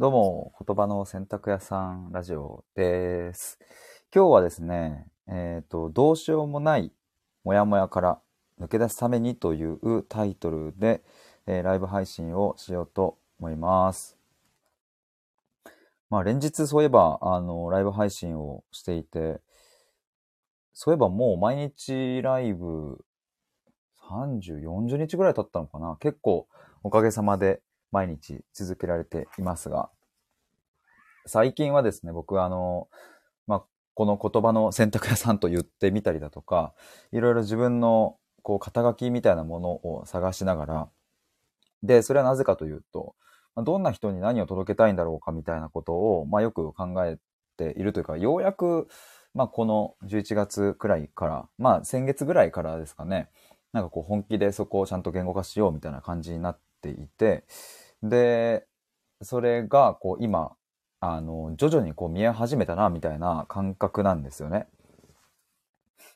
どうも、言葉の洗濯屋さんラジオです。今日はですね、えっ、と、どうしようもないモヤモヤから抜け出すためにというタイトルで、えーライブ配信をしようと思います。まあ、連日そういえば、あの、ライブ配信をしていて、そういえばもう毎日ライブ30、40日ぐらい経ったのかな結構おかげさまで毎日続けられていますが、最近はですね、僕はあの、まあ、この言葉の洗濯屋さんと言ってみたりだとか、いろいろ自分のこう肩書きみたいなものを探しながら、で、それはなぜかというと、どんな人に何を届けたいんだろうかみたいなことを、まあ、よく考えているというか、ようやく、まあ、この11月くらいから、まあ、先月ぐらいからですかね、なんかこう本気でそこをちゃんと言語化しようみたいな感じになっていて、で、それがこう今、あの、徐々にこう見え始めたな、みたいな感覚なんですよね。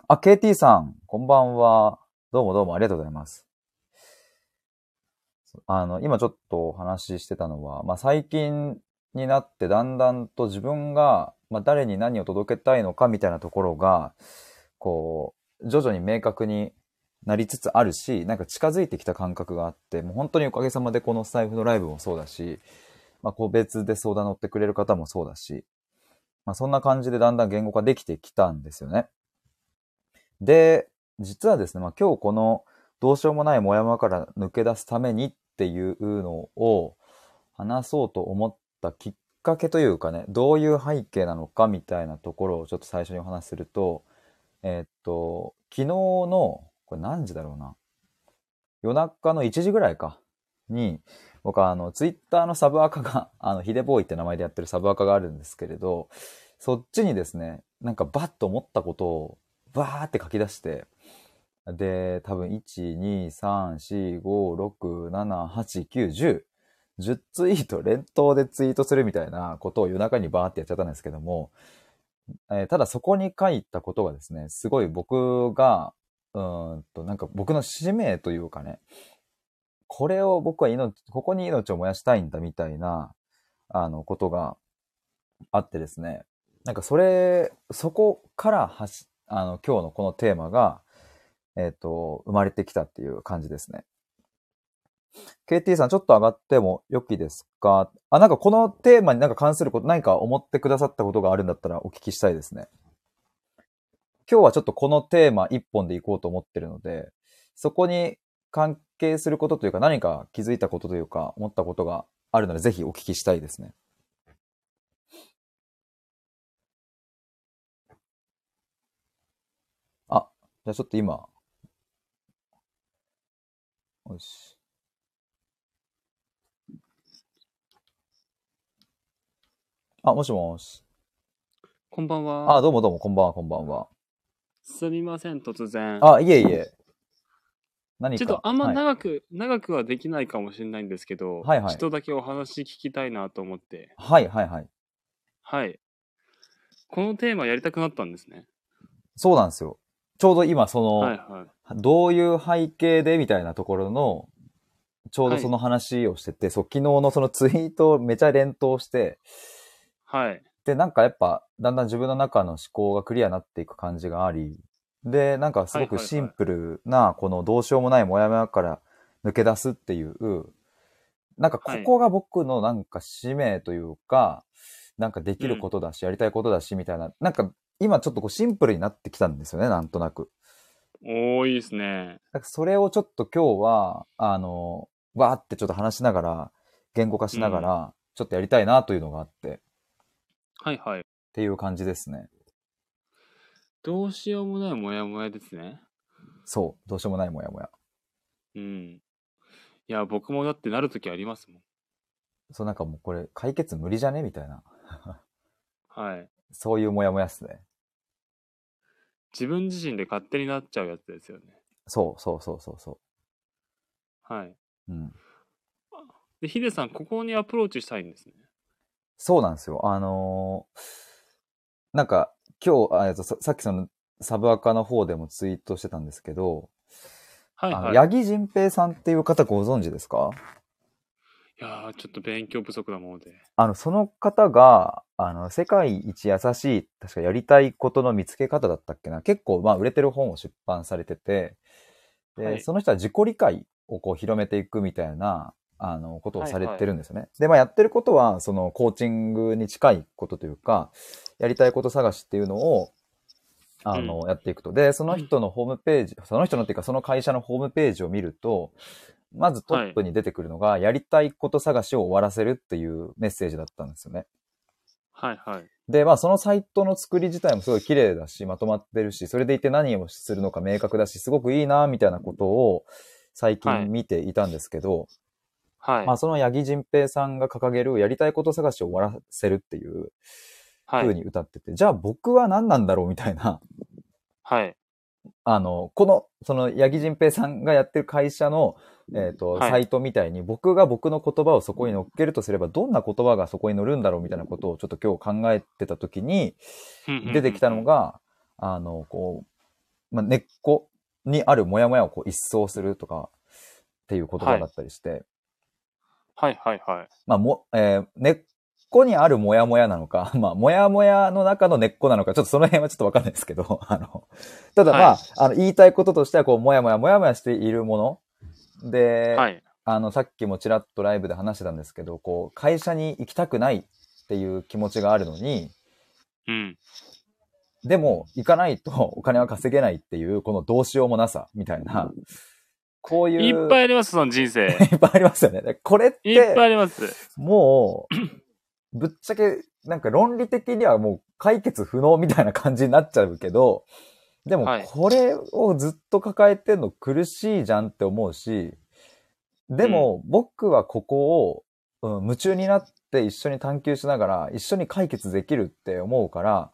あ、KT さん、こんばんは。どうもどうもありがとうございます。あの、今ちょっとお話ししてたのは、まあ、最近になってだんだんと自分が、まあ、誰に何を届けたいのかみたいなところが、こう、徐々に明確になりつつあるし、なんか近づいてきた感覚があって、もう本当におかげさまでこのスタイフのライブもそうだし、まあ、個別で相談乗ってくれる方もそうだし、まあ、そんな感じでだんだん言語化できてきたんですよね。で、実はですね、まあ、今日このどうしようもないモヤモヤから抜け出すためにっていうのを話そうと思ったきっかけというかね、どういう背景なのかみたいなところをちょっと最初にお話しすると、えーっと、昨日の、これ何時だろうな。夜中の1時ぐらいか。に、僕はあの、ツイッターのサブアカが、あの、ヒデボーイって名前でやってるサブアカがあるんですけれど、そっちにですね、なんかバッと思ったことを、バーって書き出して、で、多分、1、2、3、4、5、6、7、8、9、10、10ツイート連投でツイートするみたいなことを夜中にバーってやっちゃったんですけども、えーただそこに書いたことがですね、すごい僕が、うんと、なんか僕の使命というかね、これを僕は命、ここに命を燃やしたいんだみたいな、あの、ことがあってですね、なんかそれ、そこからはし、あの、今日のこのテーマが、えっ、と、生まれてきたっていう感じですね。KT さん、ちょっと上がってもよきですか？あ、なんかこのテーマになんか関すること、何か思ってくださったことがあるんだったらお聞きしたいですね。今日はちょっとこのテーマ一本でいこうと思ってるので、そこに関係することというか何か気づいたことというか思ったことがあるのでぜひお聞きしたいですね。あ、じゃあちょっと今。よし。あ、もしもし。こんばんは。あ、どうもどうも、こんばんは、こんばんは。すみません、突然。あ、いえいえ。何か。ちょっとあんまはい長く、長くはできないかもしれないんですけど、はいはいちょっとだけお話聞きたいなと思って。はいはいはい。はい。このテーマやりたくなったんですね。そうなんですよ。ちょうど今その、はいはい。どういう背景でみたいなところの、ちょうどその話をしてて、そう、昨日のそのツイートをめちゃ連投して、はい。で、なんかやっぱ、だんだん自分の中の思考がクリアになっていく感じがあり、で、なんかすごはいはいはいくシンプルな、このどうしようもないモヤモヤから抜け出すっていう、なんかここが僕のなんか使命というか、なんかできることだし、やりたいことだし、みたいな、なんか今ちょっとこうシンプルになってきたんですよね、なんとなく。おー、いいですね。だからそれをちょっと今日は、あの、わーってちょっと話しながら、言語化しながら、ちょっとやりたいなというのがあって、っはいはい。ていう感じですね。どうしようもないモヤモヤですね。そう、どうしようもないモヤモヤ。うん。いや、僕もだってなるときありますもん。そう、なんかもうこれ解決無理じゃね？みたいな。はい。そういうモヤモヤっすね。自分自身で勝手になっちゃうやつですよね。そうそうそうそうそはい。う。うん。で、ヒデさん、ここにアプローチしたいんですね。そうなんですよ。あのーなんか今日、あえっとささっきそのサブアカの方でもツイートしてたんですけど、はいはい。八木仁平さんっていう方ご存知ですか？いやー、ちょっと勉強不足なもので。あの、その方が、あの、世界一優しい、確かやりたいことの見つけ方だったっけな？結構、まあ、売れてる本を出版されてて、で、はいその人は自己理解をこう広めていくみたいな、あの、ことをされてるんですよね。で、まあ、やってることは、その、コーチングに近いことというか、やりたいこと探しっていうのを、あの、やっていくと。で、その人のホームページ、その人のっていうか、その会社のホームページを見ると、まずトップに出てくるのが、やりたいこと探しを終わらせるっていうメッセージだったんですよね。はいはい。で、まあそのサイトの作り自体もすごい綺麗だし、まとまってるし、それでいて何をするのか明確だし、すごくいいな、みたいなことを最はい近見ていたんですけど、はい。まあその八木仁平さんが掲げるやりたいこと探しを終わらせるっていうはい。風に歌ってて、じゃあ僕は何なんだろうみたいな、はい。あの、この、その八木仁平さんがやってる会社の、えっ、と、はい。サイトみたいに僕が僕の言葉をそこに乗っけるとすれば、どんな言葉がそこに乗るんだろうみたいなことをちょっと今日考えてた時に、出てきたのが、が、あの、こう、まあ、根っこにあるモヤモヤをこう一掃するとかっていう言葉だったりして、はいはいはい。まあ、も、えー根っこにあるモヤモヤなのか、まあ、モヤモヤの中の根っこなのか、ちょっとその辺はちょっとわかんないですけど、あの、ただまあ、はいあの、言いたいこととしては、こう、モヤモヤ、モヤモヤしているもので、はい。あの、さっきもちらっとライブで話してたんですけど、こう、会社に行きたくないっていう気持ちがあるのに、うん。でも、行かないとお金は稼げないっていう、このどうしようもなさ、みたいな、こういう。いっぱいあります、その人生。いっぱいありますよね。でこれっ、いってぱいあります。もう、ぶっちゃけ、なんか論理的にはもう解決不能みたいな感じになっちゃうけど、でもはいこれをずっと抱えてんの苦しいじゃんって思うし、でも僕はここを、うん、夢中になって一緒に探求しながら一緒に解決できるって思うから、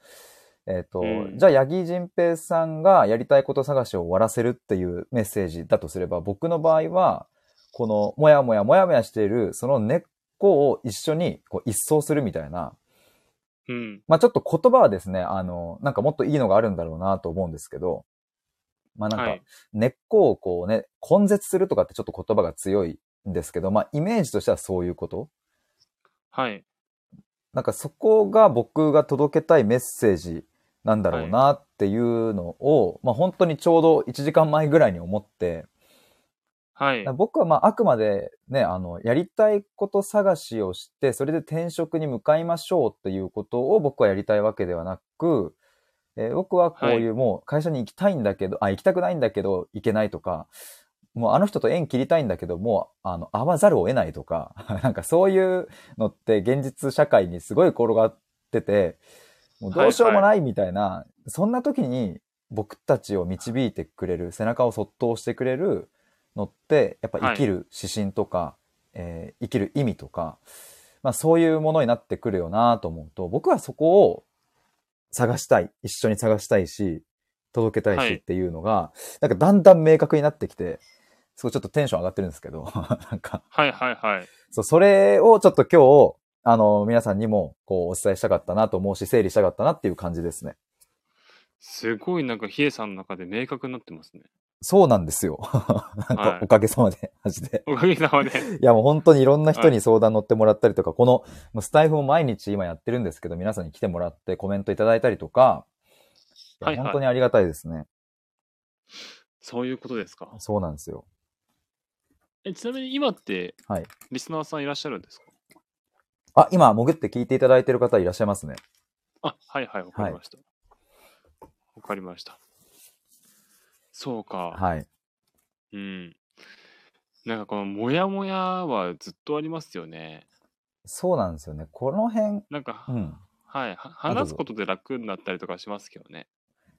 えっ、と、うんじゃあ、八木仁平さんがやりたいこと探しを終わらせるっていうメッセージだとすれば、僕の場合は、この、もやもやもやもやしている、その根っこを一緒にこう一掃するみたいな、うん。まあちょっと言葉はですね、あの、なんかもっといいのがあるんだろうなと思うんですけど、まあなんかはい、根っこをこうね、根絶するとかってちょっと言葉が強いんですけど、まあイメージとしてはそういうこと。はい。なんかそこが僕が届けたいメッセージなんだろうなっていうのを、まあ本当にちょうど1時間前ぐらいに思って、はい。僕はまああくまでね、あの、やりたいこと探しをして、それで転職に向かいましょうっていうことを僕はやりたいわけではなく、えー僕はこういうもう会社に行きたいんだけど、あ、行きたくないんだけど行けないとか、もうあの人と縁切りたいんだけど、もうあの、会わざるを得ないとか、なんかそういうのって現実社会にすごい転がってて、もうどうしようもないみたいな、そんな時に僕たちを導いてくれる、背中をそっと押してくれるのって、やっぱ生きる指針とか、えー生きる意味とか、まあそういうものになってくるよなと思うと、僕はそこを探したい、一緒に探したいし、届けたいはい。しっていうのが、なんかだんだん明確になってきて、すごいちょっとテンション上がってるんですけど、なんか、はいはいはい。そう、それをちょっと今日、あの、皆さんにも、こう、お伝えしたかったなと思うし、整理したかったなっていう感じですね。すごいなんかヒエさんの中で明確になってますね。そうなんですよ。なんか、はいおかげさまで、マジで。おかげさまで。いや、もう本当にいろんな人に相談乗ってもらったりとか、この、もうスタイフも毎日今やってるんですけど、皆さんに来てもらってコメントいただいたりとか、はいはい本当にありがたいですね。そういうことですか？そうなんですよ。えちなみに今って、はいリスナーさんいらっしゃるんですか？あ、今、潜って聞いていただいてる方いらっしゃいますね。あ、はいはい、わかりました。わ、かりました。そうか。はい。うん。なんかこのモヤモヤはずっとありますよね。そうなんですよね。この辺、なんか、うん。はい、話すことで楽になったりとかしますけどね。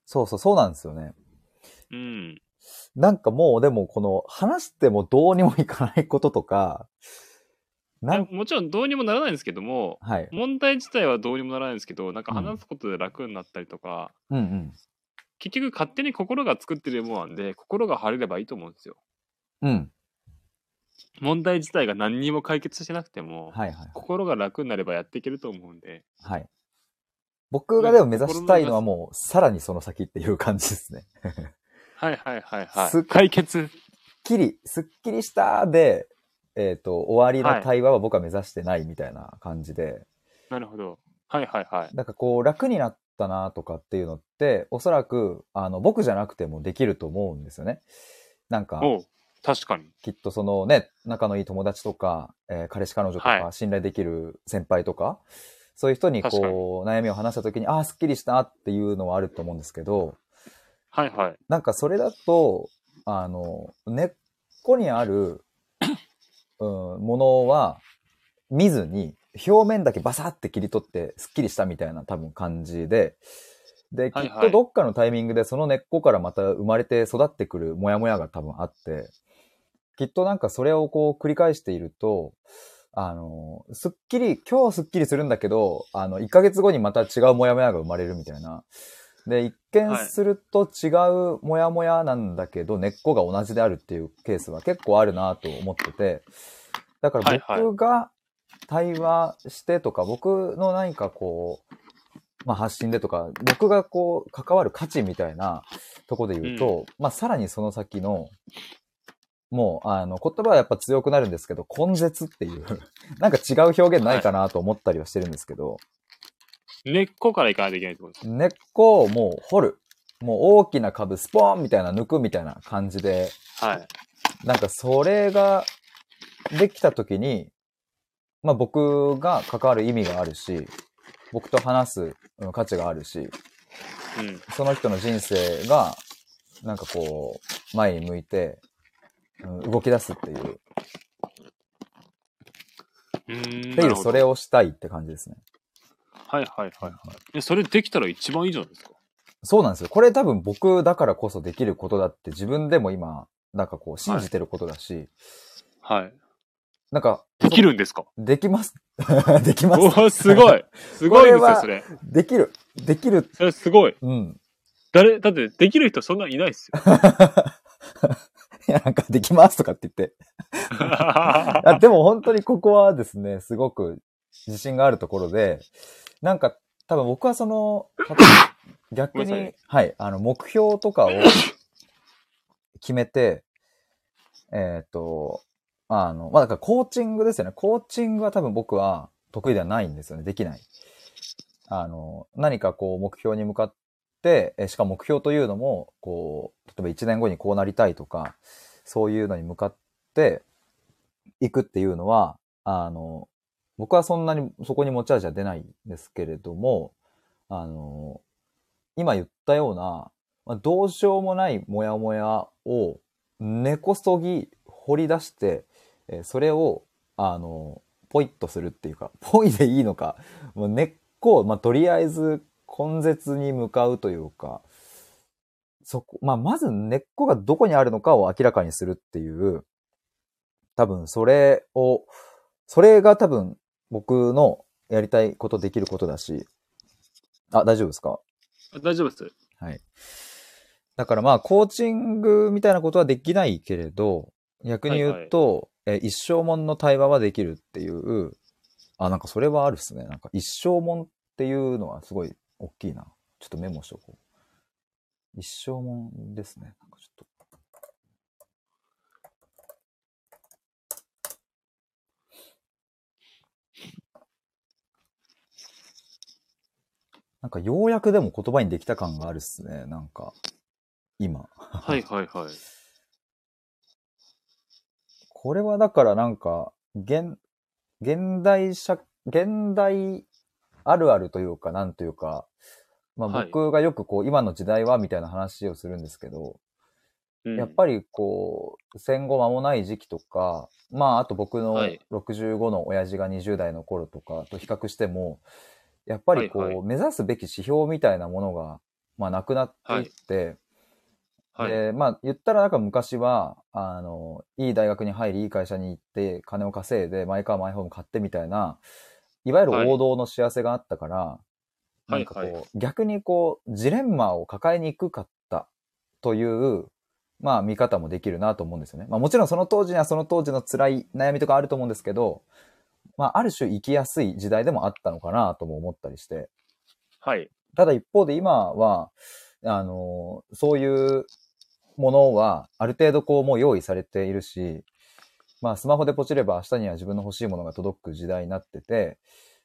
そうそう、そうなんですよね。うん。なんかもう、でも、この、話してもどうにもいかないこととか、なん、もちろんどうにもならないんですけども、はい。問題自体はどうにもならないんですけど、なんかうん話すことで楽になったりとか、うんうん。結局勝手に心が作ってるものなんで、心が晴れればいいと思うんですよ。うん。問題自体が何にも解決してなくても、はいはい。心が楽になればやっていけると思うんで、はい。僕がでも目指したいのはもう、さらにその先っていう感じですね。はいはいはいはい。す解決。すっきり、すっきりしたで、えっ、と、終わりの対話は僕は目指してないみたいな感じで、なるほど。はいはいはい。なんかこう、楽になったなとかっていうのって、おそらく、あの、僕じゃなくてもできると思うんですよね。なんか、確かに。きっとそのね、仲のいい友達とか、えー彼氏彼女とか、は信頼できる先輩とか、そういう人にこう、悩みを話した時に、ああ、すっきりしたっていうのはあると思うんですけど、はいはい。なんかそれだと、あの、根っこにある、うん、ものは見ずに、表面だけバサって切り取ってスッキリしたみたいな多分感じで、で、きっとどっかのタイミングでその根っこからまた生まれて育ってくるモヤモヤが多分あって、きっとなんかそれをこう繰り返していると、あの、すっきり、今日すっきりするんだけど、あの、1ヶ月後にまた違うモヤモヤが生まれるみたいな。で、一見すると違うモヤモヤなんだけど、根っこが同じであるっていうケースは結構あるなと思ってて、だから僕が対話してとか、僕の何かこう、まあ発信でとか、僕がこう関わる価値みたいなとこで言うと、まあさらにその先の、もう、あの、言葉はやっぱ強くなるんですけど、根絶っていう、なんか違う表現ないかなと思ったりはしてるんですけど、根っこからいかないといけないってことです。根っこをもう掘る。もう大きな株スポーンみたいな抜くみたいな感じで、はい。なんかそれができた時に、まあ僕が関わる意味があるし、僕と話すうん価値があるし、うん。その人の人生が、なんかこう、前に向いて、うん動き出すっていう、っうーん。ていう、それを。をしたいって感じですね。はいはいはいはい。え、それできたら一番いいじゃないですか。そうなんですよ。これ多分僕だからこそできることだって自分でも今、なんかこう信じてることだし、はい。なんか、できるんですか？できます。できます。おーすごい。すごいですよ、それ。できる。できる。それすごい。うん。誰、だってできる人そんないないっすよ。いや、なんかできますとかって言って。あでも本当にここはですね、すごく自信があるところで、なんか多分僕はその、逆に、はい、あの、目標とかを 決めて、えっ、と、あの、まあ、だからコーチングですよね。コーチングは多分僕は得意ではないんですよね。できない。あの、何かこう目標に向かって、えしかも目標というのも、こう、例えば1年後にこうなりたいとか、そういうのに向かっていくっていうのは、あの、僕はそんなにそこに持ち味は出ないんですけれども、あの、今言ったような、まあ、どうしようもないモヤモヤを根こそぎ掘り出して、えーそれを、あの、ポイッとするっていうか、ポイでいいのか、もう根っこを、まあ、とりあえず根絶に向かうというか、そこ、まあ、まず根っこがどこにあるのかを明らかにするっていう、多分それを、それが多分僕のやりたいことできることだし、あ、大丈夫ですか？大丈夫です。はい。だからまあ、コーチングみたいなことはできないけれど、逆に言うと、え一生もんの対話はできるっていう、あ、なんかそれはあるっすね。なんか一生もんっていうのはすごい大きいな。ちょっとメモしとこう。一生もんですね。なんかちょっと。なんかようやくでも言葉にできた感があるっすね。なんか、今。はいはいはい。これはだからなんか、現、現代社、現代あるあるというか、なんというか、まあはい僕がよくこう、今の時代はみたいな話をするんですけど、うんやっぱりこう、戦後間もない時期とか、まああと僕のはい65の親父が20代の頃とかと比較しても、やっぱりこう、はいはい目指すべき指標みたいなものが、まあなくなっていって、はい。で、まあ、言ったらなんか昔は、あの、いい大学に入り、いい会社に行って、金を稼いで、マイカー、マイホーム買ってみたいな、いわゆる王道の幸せがあったから、はいなんかこう、はいは逆にこう、ジレンマを抱えにくかったという、まあ、見方もできるなと思うんですよね。まあ、もちろんその当時にはその当時の辛い悩みとかあると思うんですけど、まあ、ある種生きやすい時代でもあったのかなとも思ったりして、はい。ただ一方で今は、あの、そういうものは、ある程度こうもう用意されているし、まあスマホでポチれば明日には自分の欲しいものが届く時代になってて、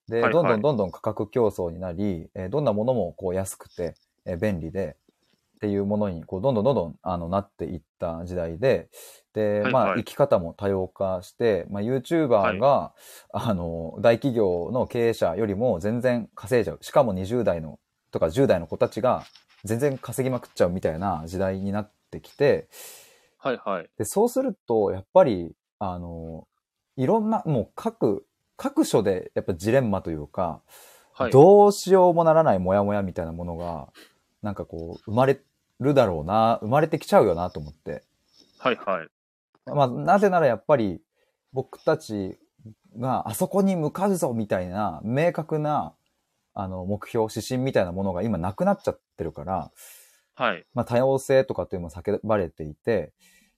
で、はいはいどんどんどんどん価格競争になり、えーどんなものもこう安くて、えー便利で、っていうものにこうどんどんどんどんあのなっていった時代で、で、はいはいまあ生き方も多様化して、まあ YouTuber が、あの、大企業の経営者よりも全然稼いじゃう。しかも20代のとか10代の子たちが全然稼ぎまくっちゃうみたいな時代になってきて、はいはい。で、そうすると、やっぱり、あの、いろんな、もう各、各所でやっぱジレンマというか、はい。どうしようもならないモヤモヤみたいなものが、なんかこう、生まれるだろうな、生まれてきちゃうよなと思って。はいはい。まあ、なぜならやっぱり、僕たちがあそこに向かうぞみたいな、明確な、あの、目標、指針みたいなものが今なくなっちゃってるから、はい。まあ、多様性とかっていうのも叫ばれていて、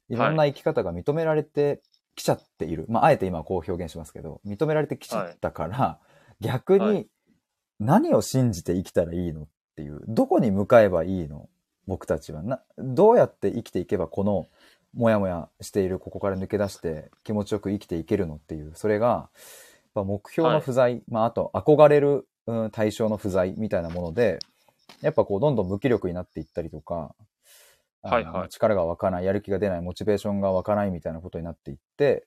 いろんな生き方が認められてきちゃっている。まあ、あえて今はこう表現しますけど、認められてきちゃったから、逆にはい何を信じて生きたらいいのっていう、どこに向かえばいいの僕たちは。な、どうやって生きていけばこの、もやもやしているここから抜け出して気持ちよく生きていけるのっていう、それが、目標の不在、まあ、あと憧れる、うん、対象の不在みたいなもので、やっぱこう、どんどん無気力になっていったりとか、はいはい。力が湧かない、やる気が出ない、モチベーションが湧かないみたいなことになっていって、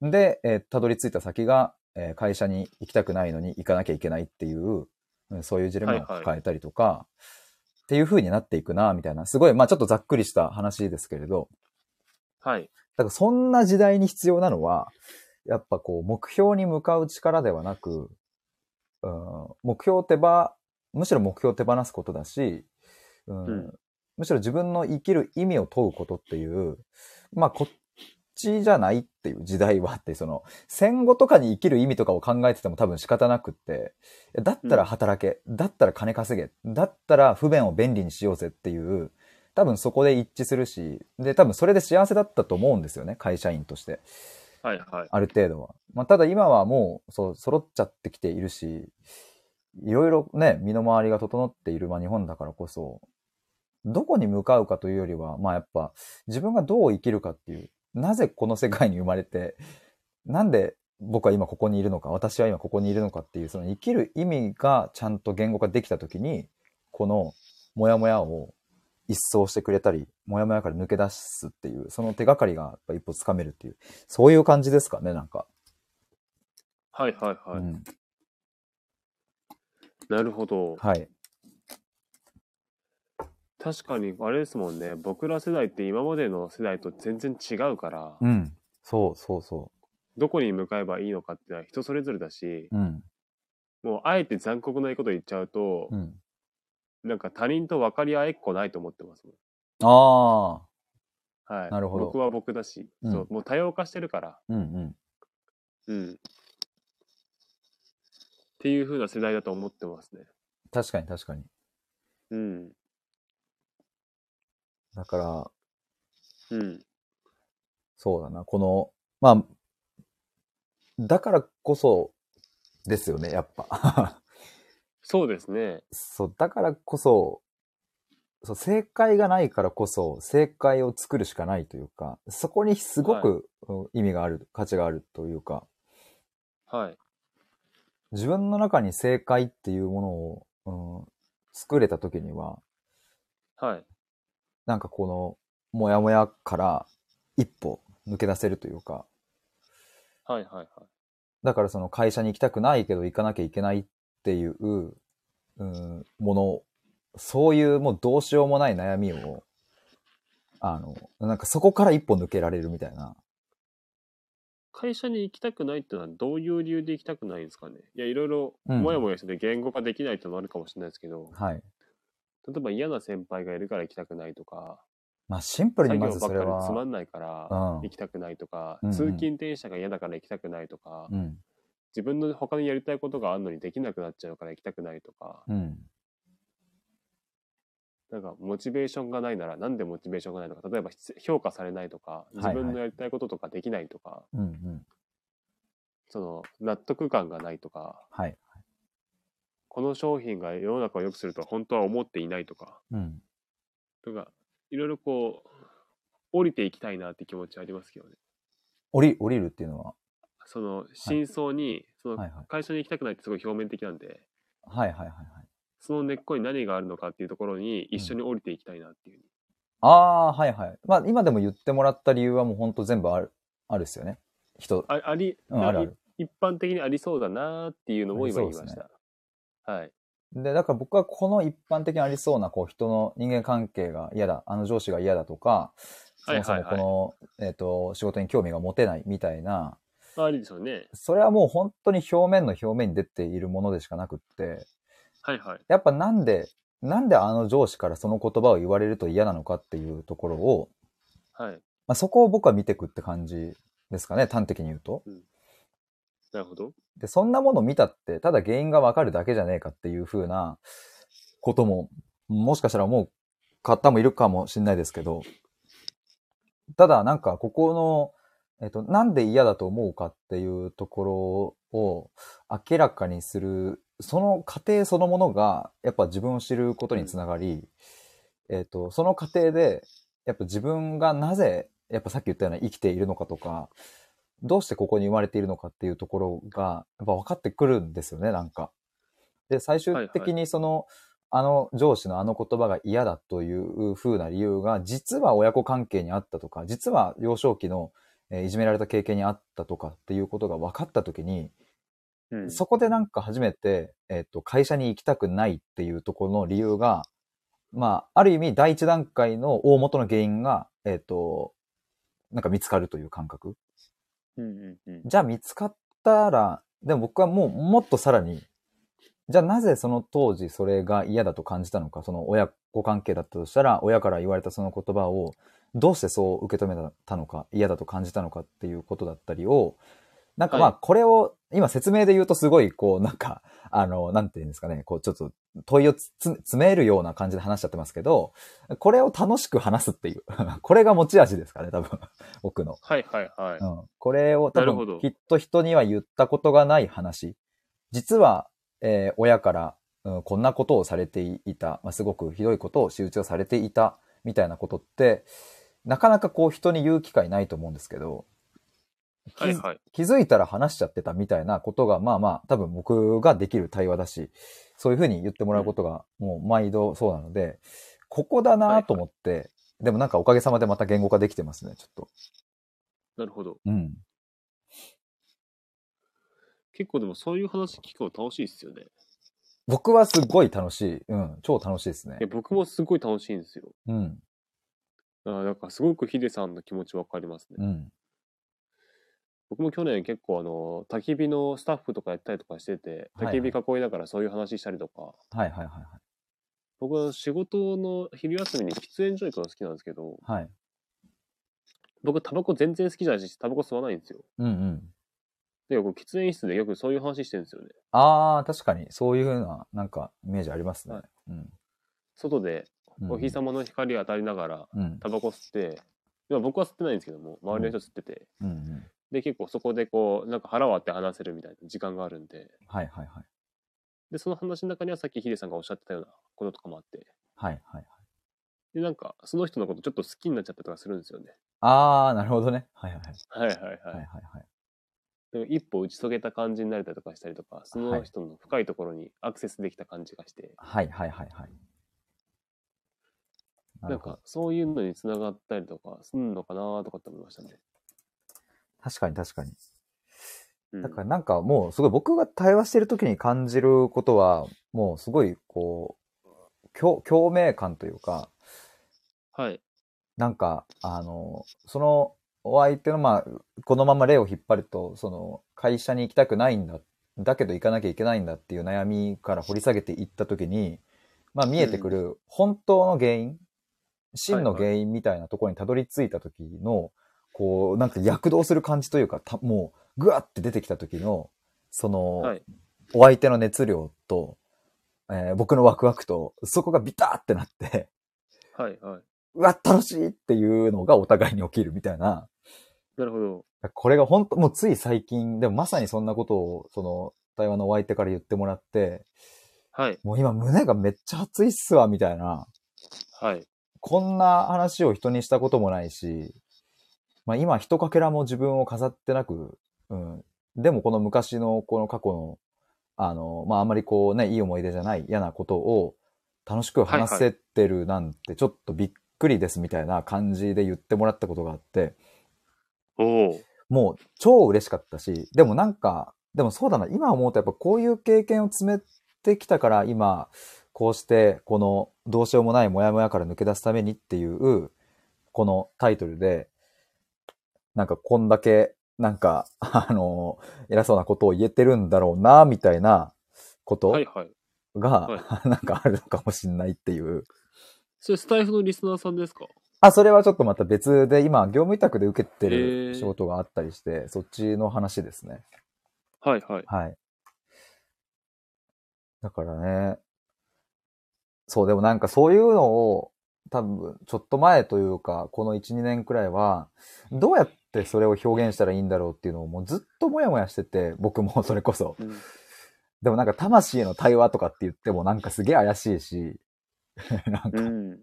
で、えーたどり着いた先が、えー会社に行きたくないのに行かなきゃいけないっていう、うんそういうジレンマを抱えたりとか、っていう風になっていくな、みたいな、すごい、まあちょっとざっくりした話ですけれど、はい。だからそんな時代に必要なのは、やっぱこう、目標に向かう力ではなく、うん、目標を手ば、むしろ目標を手放すことだし、うんうん。むしろ自分の生きる意味を問うことっていう、まあこっちじゃないっていう時代はあって、その戦後とかに生きる意味とかを考えてても多分仕方なくって、だったら働け、だったら金稼げ、だったら不便を便利にしようぜっていう、多分そこで一致するし、で、多分それで幸せだったと思うんですよね、会社員として。はいはい。ある程度は。まあ、ただ今はもう、そう、揃っちゃってきているし、いろいろね、身の回りが整っている、まあ、日本だからこそ、どこに向かうかというよりは、まあやっぱ、自分がどう生きるかっていう、なぜこの世界に生まれて、なんで僕は今ここにいるのか、私は今ここにいるのかっていう、その生きる意味がちゃんと言語化できたときに、このモヤモヤを一掃してくれたり、モヤモヤから抜け出すっていう、その手がかりがやっぱ一歩つかめるっていう、そういう感じですかね、なんか。はいはいはい。うん、なるほど。はい。確かに、あれですもんね。僕ら世代って今までの世代と全然違うから、うん。そうそうそどこに向かえばいいのかってのは人それぞれだし、う。うん。もうあえて残酷なこと言っちゃうと、うん。なんか他人と分かり合えっこないと思ってますもん。ああ。はい。なるほど僕は僕だし、うんそう、もう多様化してるから、うんうん。うん。っていう風な世代だと思ってますね。確かに確かに。うん。だから、うん。そうだな。この、まあ、だからこそですよね、やっぱ。そうですね。そう、だからこそ、そう、正解がないからこそ、正解を作るしかないというか、そこにすごく、うん意味がある、価値があるというか、はい。自分の中に正解っていうものを、うん、作れた時には、はい。なんかこの、もやもやから一歩抜け出せるというか、はいはいはい。だからその会社に行きたくないけど行かなきゃいけないっていう、うん、もの、そういうもうどうしようもない悩みを、あの、なんかそこから一歩抜けられるみたいな。会社に行きたくないってのはどういう理由で行きたくないんですかねいや、いろいろ、うんもやもやしてて言語化できないってのもあるかもしれないですけど、はい。例えば嫌な先輩がいるから行きたくないとか、まあシンプルに作業ばっまずそれかりつまは、んないからうん。行きたくないとか、うんうん。通勤電車が嫌だから行きたくないとか、うん、自分の他にやりたいことがあるのにできなくなっちゃうから行きたくないとか、うん、なんかモチベーションがないならなんでモチベーションがないのか、例えば評価されないとか、自分のやりたいこととかできないとか。その納得感がないとか、はい。この商品が世の中を良くするとは本当は思っていないとか、うん。とか、いろいろこう、降りていきたいなって気持ちはありますけどね。降り、降りるっていうのは？その真相に、そのはいはい。会社に行きたくないってすごい表面的なんで、はいはいはいはい。その根っこに何があるのかっていうところに一緒に降りていきたいなっていう。ああ、はいはい。まあ今でも言ってもらった理由はもう本当全部ある、あるっすよね。人。ああり、うん、あるある。一般的にありそうだなっていうのも今言いました。はい。で、だから僕はこの一般的にありそうな、こう人の人間関係が嫌だ、あの上司が嫌だとか、そもそもこの、えっ、と、仕事に興味が持てないみたいな、ありですよね。それはもう本当に表面の表面に出ているものでしかなくって、はいはい。やっぱなんで、なんであの上司からその言葉を言われると嫌なのかっていうところを、はい。まあ、そこを僕は見ていくって感じですかね、端的に言うと。なるほど。で、そんなもの見たって、ただ原因がわかるだけじゃねえかっていう風なことも、もしかしたらもう方もいるかもしれないですけど、ただなんかここの、えっと、なんで嫌だと思うかっていうところを明らかにする、その過程そのものが、やっぱ自分を知ることにつながり、えっと、その過程で、やっぱ自分がなぜ、やっぱさっき言ったような生きているのかとか、どうしてここに生まれているのかっていうところが、やっぱ分かってくるんですよね、なんか。で、最終的にその、あの上司のあの言葉が嫌だという風な理由が、実は親子関係にあったとか、実は幼少期の、えーいじめられた経験にあったとかっていうことが分かったときに、うん。そこでなんか初めて、えっ、と、会社に行きたくないっていうところの理由が、まあ、ある意味第一段階の大元の原因が、えっ、と、なんか見つかるという感覚。じゃあ見つかったら、でも僕はもうもっとさらに、じゃあなぜその当時それが嫌だと感じたのか、その親子関係だったとしたら、親から言われたその言葉をどうしてそう受け止めたのか、嫌だと感じたのかっていうことだったりを、なんかまあはいこれを今説明で言うとすごいこうなんか、あの、なんていうんですかね、こうちょっと問いを詰めるような感じで話しちゃってますけど、これを楽しく話すっていう、これが持ち味ですかね、多分、僕の。はいはいはい。うん、これを多分きっと人には言ったことがない話。実は、えー親から、うん、こんなことをされていた、まあ、すごくひどいことを仕打ちをされていたみたいなことって、なかなかこう人に言う機会ないと思うんですけど、気はいはい。気づいたら話しちゃってたみたいなことが、まあまあ、多分僕ができる対話だし、そういうふうに言ってもらうことがもう毎度そうなので、ここだなと思って、でもなんかおかげさまでまた言語化できてますね、ちょっと。なるほど。うん。結構でもそういう話聞くの楽しいですよね。僕はすっごい楽しい。うん、超楽しいですねいや。僕もすごい楽しいんですよ。うん、あーなんかすごくヒデさんの気持ちわかりますね。うん。僕も去年結構あの焚き火のスタッフとかやったりとかしててはいはい焚き火囲いながらそういう話したりとか、はいはいはい僕は仕事の昼休みに喫煙所行くの好きなんですけどはい。はい。僕タバコ全然好きじゃないしタバコ吸わないんですようんうん。で僕喫煙室でよくそういう話してるんですよねああ、確かに、そういうふうな、なんか、イメージありますね。はいうん。外でうんお日様の光当たりながらうん。タバコ吸って今僕は吸ってないんですけども周りの人吸ってて、うんうん。で結構そこでこうなんか腹割って話せるみたいな時間があるんではいはいはい。でその話の中にはさっきヒデさんがおっしゃってたようなこととかもあってはいはいはい。でなんかその人のことちょっと好きになっちゃったりとかするんですよねああ、なるほどね。はいはいはい。はいはいはい、はいはいはい。でも一歩打ち解けた感じになれたりとかしたりとかその人の深いところにアクセスできた感じがして、はいはいはいはい。ななんかそういうのにつながったりとかすんのかなとかって思いましたね。確かに確かに。うん、だからなんかもうすごい僕が対話してる時に感じることは、もうすごいこう、共共鳴感というか、はい。なんか、あの、そのお相手の、まあ、このまま例を引っ張ると、その、会社に行きたくないんだ、だけど行かなきゃいけないんだっていう悩みから掘り下げていったときに、まあ見えてくる本当の原因、真の原因みたいなところにたどり着いた時の、こう、なんか躍動する感じというか、たもう、ぐわって出てきた時の、その、はい。お相手の熱量と、えー僕のワクワクと、そこがビターってなって、はい。はい。うわ、楽しいっていうのがお互いに起きるみたいな。なるほど。これが本当、もうつい最近、でもまさにそんなことを、その、対話のお相手から言ってもらって、はい。もう今胸がめっちゃ熱いっすわ、みたいな。はい。こんな話を人にしたこともないし、まあ今、一かけらも自分を飾ってなく、うん。でもこの昔のこの過去の、あの、まああんまりこうね、いい思い出じゃない嫌なことを楽しく話せてるなんてちょっとびっくりですみたいな感じで言ってもらったことがあって。もう超嬉しかったし、でもなんか、でもそうだな、今思うとやっぱこういう経験を積めてきたから今、こうしてこのどうしようもないモヤモヤから抜け出すためにっていう、このタイトルで、なんかこんだけ、なんか、あの、偉そうなことを言えてるんだろうな、みたいなことはいはい。なんかあるのかもしんないっていう。それスタイフのリスナーさんですか？あ、それはちょっとまた別で、今、業務委託で受けてへるー仕事があったりして、そっちの話ですね。はいはい。はい。だからね、そう、でもなんかそういうのを、多分、ちょっと前というか、この1、2年くらいは、どうやってそれを表現したらいいんだろうっていうのをもうずっともやもやしてて、僕もそれこそ。うんでもなんか魂の対話とかって言ってもなんかすげえ怪しいし、なんか、うん。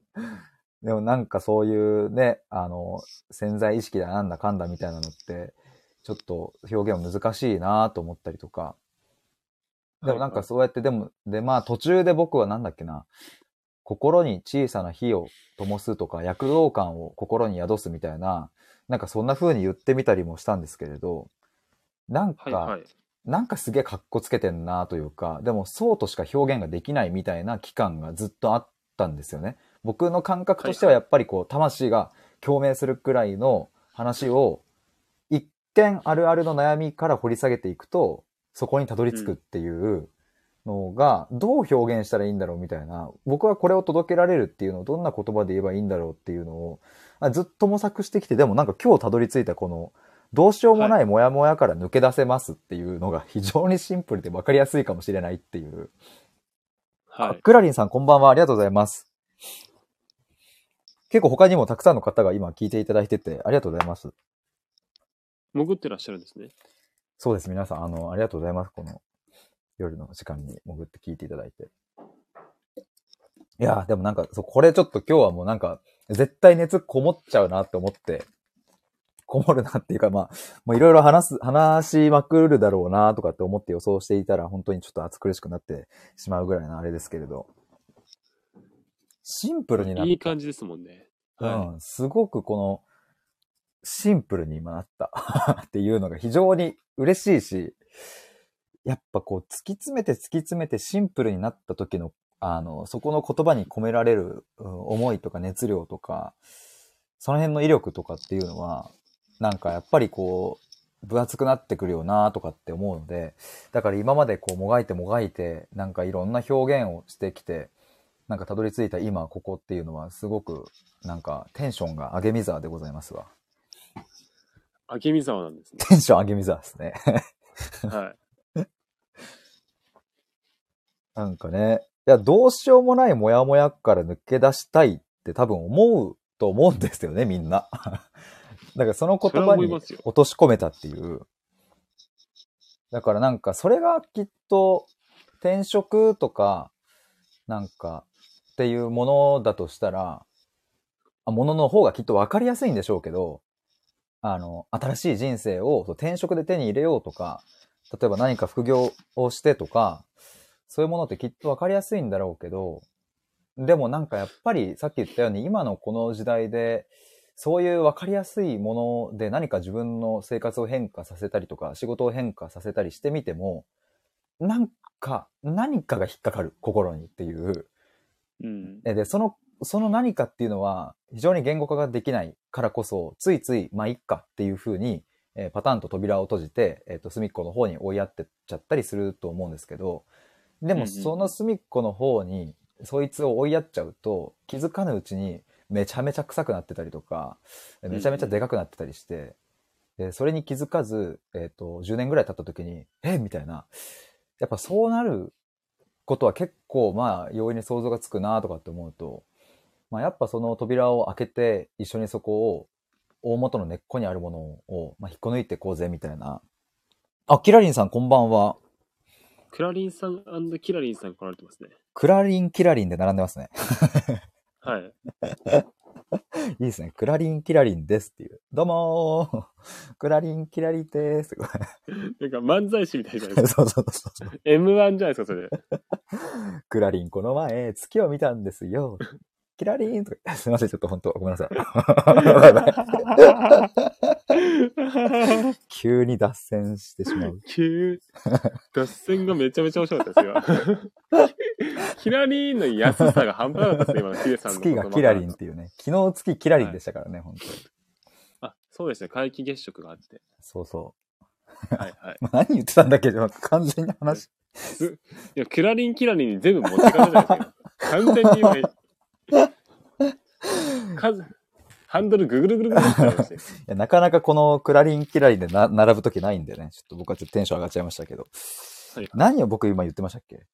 でもなんかそういうね、あの、潜在意識だなんだかんだみたいなのって、ちょっと表現は難しいなと思ったりとか。でもなんかそうやって、でも、で、まあ途中で僕はなんだっけな、心に小さな火を灯すとか、躍動感を心に宿すみたいな、なんかそんな風に言ってみたりもしたんですけれど、なんか、はいはい。なんかすげえ格好つけてんなというか、でもそうとしか表現ができないみたいな期間がずっとあったんですよね。僕の感覚としてはやっぱりこう、魂が共鳴するくらいの話を、一見あるあるの悩みから掘り下げていくと、そこにたどり着くっていうのが、どう表現したらいいんだろうみたいな、僕はこれを届けられるっていうのをどんな言葉で言えばいいんだろうっていうのを、あずっと模索してきて、でもなんか今日たどり着いたこの、どうしようもないモヤモヤから抜け出せますっていうのが非常にシンプルで分かりやすいかもしれないっていう。はい。あクラリンさんこんばんは。ありがとうございます。結構他にもたくさんの方が今聞いていただいてて、ありがとうございます。潜ってらっしゃるんですね。そうです。皆さん、あの、ありがとうございます。この夜の時間に潜って聞いていただいて。いやー、でもなんか、そう、これちょっと今日はもうなんか、絶対熱こもっちゃうなって思って、こもるなっていうか、まあ、もういろいろ話す、話しまくるだろうなとかって思って予想していたら、本当にちょっと暑苦しくなってしまうぐらいのあれですけれど、シンプルになっいい感じですもんね。はうん、すごくこの、シンプルに今なった。っていうのが非常に嬉しいし、やっぱこう突き詰めて突き詰めてシンプルになった時の、あの、そこの言葉に込められる、うん思いとか熱量とか、その辺の威力とかっていうのは、なんかやっぱりこう、分厚くなってくるよなとかって思うので、だから今までこうもがいてもがいて、なんかいろんな表現をしてきて、なんかたどり着いた今ここっていうのはすごくなんかテンションが上げみざでございますわ。い。明美沢なんですね。テンション上げみざですね。はい。なんかね、いや、どうしようもないモヤモヤから抜け出したいって多分思うと思うんですよね、みんな。だからその言葉に落とし込めたっていう。だからなんかそれがきっと転職とか、なんかっていうものだとしたら、あものの方がきっと分かりやすいんでしょうけど、あの、新しい人生を転職で手に入れようとか、例えば何か副業をしてとか、そういうものってきっと分かりやすいんだろうけど、でもなんかやっぱりさっき言ったように今のこの時代で、そういう分かりやすいもので何か自分の生活を変化させたりとか、仕事を変化させたりしてみても、なんか、何かが引っかかる、心にっていう。うん。えで、その、その何かっていうのは、非常に言語化ができないからこそ、ついつい、まあ、いっかっていうふうに、えーパターンと扉を閉じて、えっ、と、隅っこの方に追いやってっちゃったりすると思うんですけど、でも、その隅っこの方に、そいつを追いやっちゃうと、気づかぬうちに、めちゃめちゃ臭くなってたりとか、えめちゃめちゃでかくなってたりして、でそれに気づかず、えっ、と、10年ぐらい経った時に、えみたいな。やっぱそうなることは結構まあ容易に想像がつくなとかって思うと、まあやっぱその扉を開けて一緒にそこを大元の根っこにあるものを、まあ、引っこ抜いていこうぜみたいな。あ、キラリンさんこんばんは。クラリンさんキラリンさん来られてますね。クラリンキラリンで並んでますね。はい。いいですね。クラリンキラリンですっていう。どうもークラリンキラリンです。なんか漫才師みたいじゃないですか。そうそうそう。M1 じゃないですか、それ。クラリンこの前、月を見たんですよ。キラリンとか。すいません、ちょっと本当ごめんなさい。急に脱線してしまう。急、脱線がめちゃめちゃ面白かったですよ。キラリンの安さが半端なかったですね、今のヒデさんの月がキラリンっていうね。昨日月キラリンでしたからね、本当に。あ、そうですね、皆既月食があって。そうそはいはい。う。何言ってたんだっけど、完全に話。いや、キラリンキラリンに全部持ってかれたじゃないですか。完全に今、数、ハンドルぐぐるぐるぐるってなりましたよいやなかなかこのクラリンキラリンでな並ぶときないんでね。ちょっと僕はちょっとテンション上がっちゃいましたけど。はい何を僕今言ってましたっけ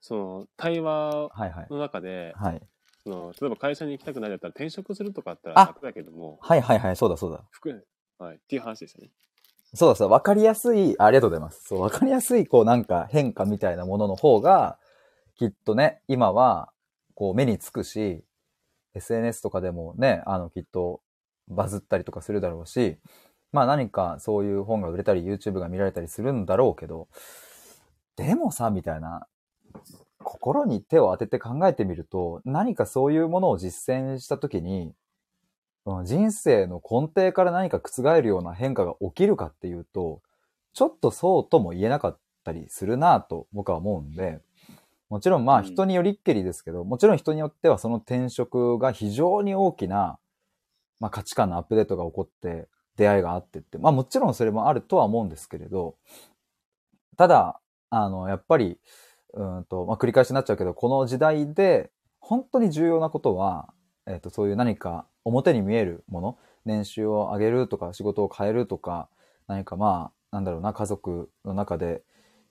その、対話。の中で、はい。その例えば会社に行きたくないんだったら転職するとかあったら楽だけども、はいはいはい、そうだそうだ。服、はい、っていう話ですよね。そうだそう、わかりやすい、あありがとうございます。そう、わかりやすい、こうなんか変化みたいなものの方が、きっとね、今は、こう目につくし、SNS とかでもね、あの、きっとバズったりとかするだろうし、まあ何かそういう本が売れたり、YouTube が見られたりするんだろうけど、でもさ、みたいな、心に手を当てて考えてみると、何かそういうものを実践したときに、人生の根底から何か覆るような変化が起きるかっていうと、ちょっとそうとも言えなかったりするなぁと僕は思うんで、もちろんまあうん。人によりっけりですけど、もちろん人によってはその転職が非常に大きな、まあ、価値観のアップデートが起こって出会いがあってって、まあもちろんそれもあるとは思うんですけれど、ただ、あの、やっぱり、うーんと、まあ繰り返しになっちゃうけど、この時代で本当に重要なことは、えっ、と、そういう何か表に見えるもの、年収を上げるとか仕事を変えるとか、何かまあ、なんだろうな、家族の中で、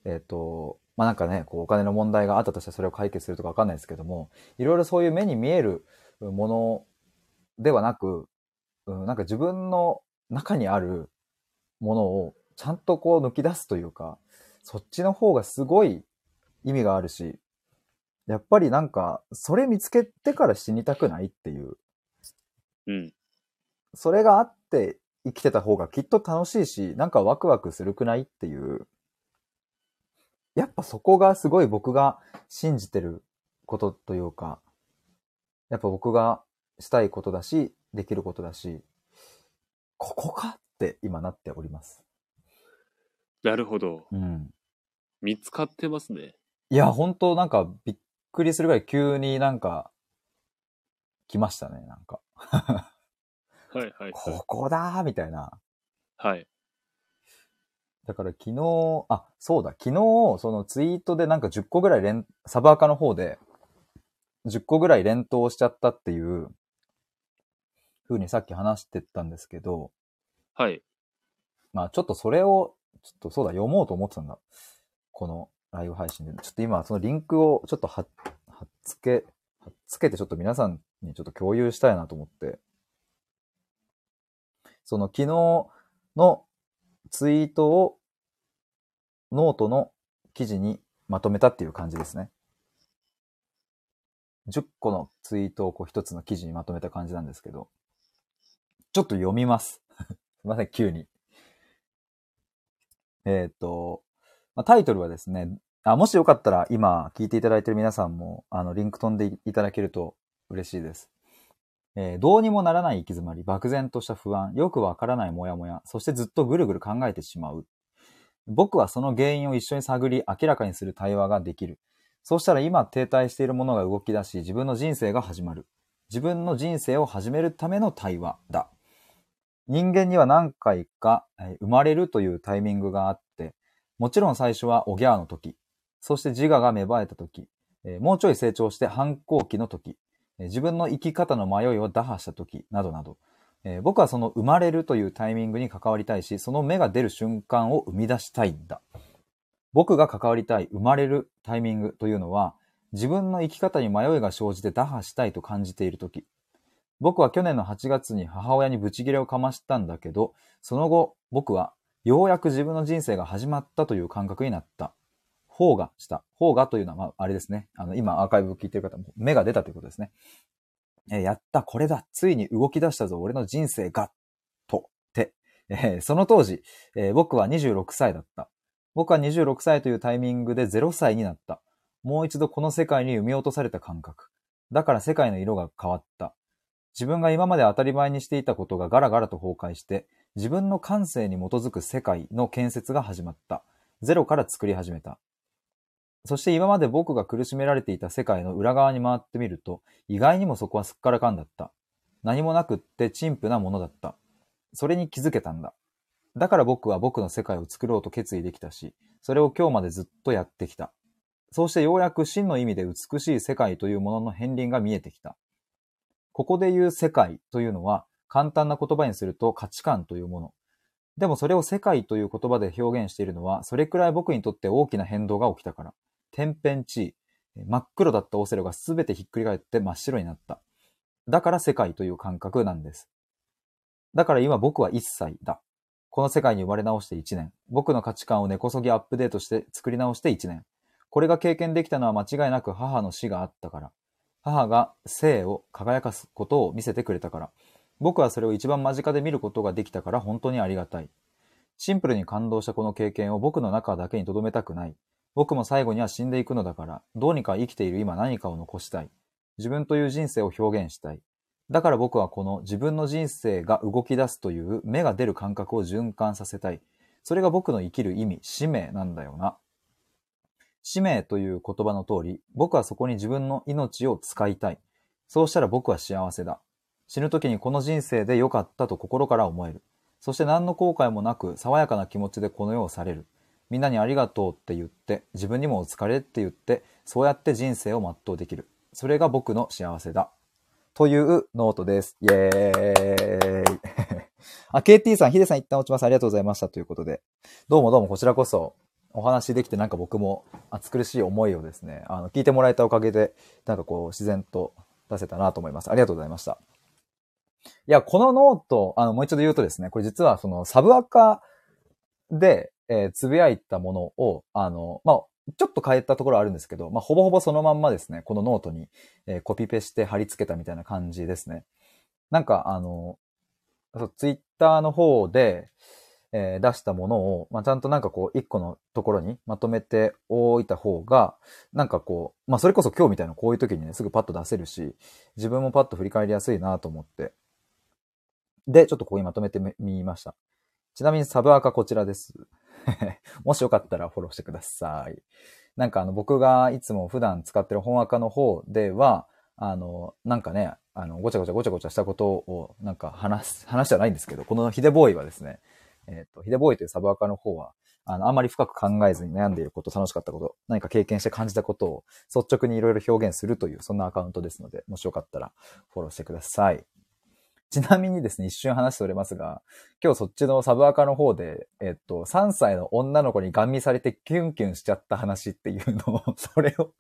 えっ、と、まあなんかね、こうお金の問題があったとしてそれを解決するとかわかんないですけども、いろいろそういう目に見えるものではなく、うん、なんか自分の中にあるものをちゃんとこう抜き出すというか、そっちの方がすごい意味があるし、やっぱりなんか、それ見つけてから死にたくないっていう、うん。それがあって生きてた方がきっと楽しいし、なんかワクワクするくないっていう、やっぱそこがすごい僕が信じてることというか、やっぱ僕がしたいことだし、できることだし、ここかって今なっております。なるほど。うん。見つかってますね。いや、本当なんかびっくりするぐらい急になんか来ましたね、なんか。はいはいはい。ここだーみたいな。はい。だから昨日、あ、そうだ、昨日、そのツイートでなんか10個ぐらい連、サブアカの方で、10個ぐらい連投しちゃったっていう、風にさっき話してたんですけど、はい。まあちょっとそれを、ちょっとそうだ、読もうと思ってたんだ。このライブ配信で。ちょっと今、そのリンクをちょっと貼っ貼っつけ、貼っつけてちょっと皆さんにちょっと共有したいなと思って。その昨日のツイートをノートの記事にまとめたっていう感じですね。10個のツイートをこう一つの記事にまとめた感じなんですけど、ちょっと読みます。すいません、急に。えっ、と、まあタイトルはですね、あ、もしよかったら今聞いていただいている皆さんも、あの、リンク飛んでいただけると嬉しいです。えーどうにもならない行き詰まり、漠然とした不安、よくわからないモヤモヤ、そしてずっとぐるぐる考えてしまう。僕はその原因を一緒に探り、明らかにする対話ができる。そうしたら今停滞しているものが動き出し、自分の人生が始まる。自分の人生を始めるための対話だ。人間には何回かえー生まれるというタイミングがあって、もちろん最初はおぎゃーの時、そして自我が芽生えた時、えーもうちょい成長して反抗期の時、自分の生き方の迷いを打破した時、などなど、えー僕はその生まれるというタイミングに関わりたいし、その芽が出る瞬間を生み出したいんだ。僕が関わりたい生まれるタイミングというのは、自分の生き方に迷いが生じて打破したいと感じている時。僕は去年の8月に母親にブチギレをかましたんだけど、その後、僕はようやく自分の人生が始まったという感覚になった。方がした。方がというのは、まあ、れですね。あの、今アーカイブを聞いてる方も、目が出たということですね。えーやった、これだ、ついに動き出したぞ、俺の人生が、と、て、えーその当時、えー僕は26歳だった。僕は26歳というタイミングで0歳になった。もう一度この世界に産み落とされた感覚。だから世界の色が変わった。自分が今まで当たり前にしていたことがガラガラと崩壊して、自分の感性に基づく世界の建設が始まった。ゼロから作り始めた。そして今まで僕が苦しめられていた世界の裏側に回ってみると、意外にもそこはすっからかんだった。何もなくって陳腐なものだった。それに気づけたんだ。だから僕は僕の世界を作ろうと決意できたし、それを今日までずっとやってきた。そうしてようやく真の意味で美しい世界というものの片鱗が見えてきた。ここで言う世界というのは、簡単な言葉にすると価値観というもの。でもそれを世界という言葉で表現しているのは、それくらい僕にとって大きな変動が起きたから。天変地異。真っ黒だったオセロがすべてひっくり返って真っ白になった。だから世界という感覚なんです。だから今僕は1歳だ。この世界に生まれ直して1年。僕の価値観を根こそぎアップデートして作り直して1年。これが経験できたのは間違いなく母の死があったから。母が生を輝かすことを見せてくれたから。僕はそれを一番間近で見ることができたから本当にありがたい。シンプルに感動したこの経験を僕の中だけに留めたくない。僕も最後には死んでいくのだから、どうにか生きている今何かを残したい。自分という人生を表現したい。だから僕はこの自分の人生が動き出すという芽が出る感覚を循環させたい。それが僕の生きる意味、使命なんだよな。使命という言葉の通り、僕はそこに自分の命を使いたい。そうしたら僕は幸せだ。死ぬ時にこの人生で良かったと心から思える。そして何の後悔もなく爽やかな気持ちでこの世を去れる。みんなにありがとうって言って、自分にもお疲れって言って、そうやって人生を全うできる。それが僕の幸せだ。というノートです。イェーイ。あ、KT さん、ヒデさん一旦落ちます。ありがとうございました。ということで。どうもどうもこちらこそお話できてなんか僕も暑苦しい思いをですね、あの、聞いてもらえたおかげで、なんかこう自然と出せたなと思います。ありがとうございました。いや、このノート、あの、もう一度言うとですね、これ実はそのサブアカで、えーつぶやいたものを、あの、まあ、ちょっと変えたところあるんですけど、まあ、ほぼほぼそのまんまですね、このノートに、えーコピペして貼り付けたみたいな感じですね。なんか、あの、ツイッターの方で、えー出したものを、まあ、ちゃんとなんかこう、一個のところにまとめておいた方が、なんかこう、まあ、それこそ今日みたいなこういう時にね、すぐパッと出せるし、自分もパッと振り返りやすいなと思って。で、ちょっとここにまとめてみました。ちなみにサブアカこちらです。もしよかったらフォローしてください。なんかあの僕がいつも普段使ってる本アカの方では、あの、なんかね、あの、ごちゃごちゃごちゃごちゃしたことをなんか話す、話じゃないんですけど、このヒデボーイはですね、えっ、と、ヒデボーイというサブアカの方は、あの、あんまり深く考えずに悩んでいること、楽しかったこと、何か経験して感じたことを率直にいろいろ表現するという、そんなアカウントですので、もしよかったらフォローしてください。ちなみにですね、一瞬話しておりますが、今日そっちのサブアカの方で、えっと、3歳の女の子にガン見されてキュンキュンしちゃった話っていうのを、それを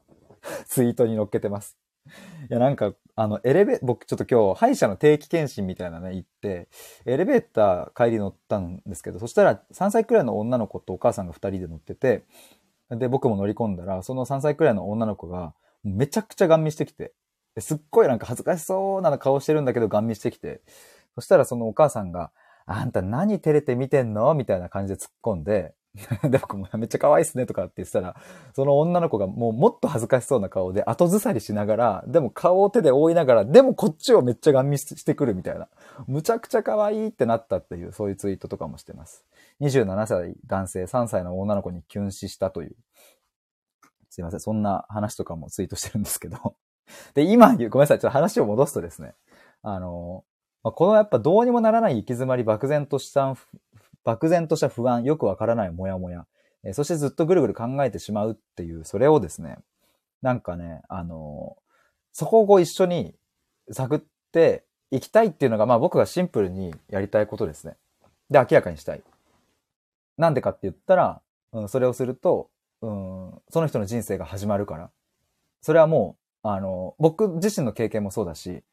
ツイートに載っけてます。いや、なんか、あの、エレベ、僕ちょっと今日、歯医者の定期検診みたいなね、行って、エレベーター帰り乗ったんですけど、そしたら3歳くらいの女の子とお母さんが2人で乗ってて、で、僕も乗り込んだら、その3歳くらいの女の子が、めちゃくちゃガン見してきて、すっごいなんか恥ずかしそうな顔してるんだけど、ガン見してきて、そしたらそのお母さんが、あんた何照れて見てんの？みたいな感じで突っ込んで、で、僕もめっちゃ可愛いっすねとかって言ってたら、その女の子がもうもっと恥ずかしそうな顔で後ずさりしながら、でも顔を手で覆いながら、でもこっちをめっちゃガン見してくるみたいな。むちゃくちゃ可愛いってなったっていう、そういうツイートとかもしてます。27歳男性、3歳の女の子にキュン死したという。すいません、そんな話とかもツイートしてるんですけど。で、今言う、ごめんなさい、ちょっと話を戻すとですね。あの、まあこのやっぱどうにもならない行き詰まり、漠然とした、漠然とした不安、よくわからないモヤモヤ、えそしてずっとぐるぐる考えてしまうっていう、それをですね、なんかね、あの、そこを一緒に探っていきたいっていうのが、まあ僕がシンプルにやりたいことですね。で、明らかにしたい。なんでかって言ったら、うん、それをすると、うん、その人の人生が始まるから。それはもう、あの、僕自身の経験もそうだし、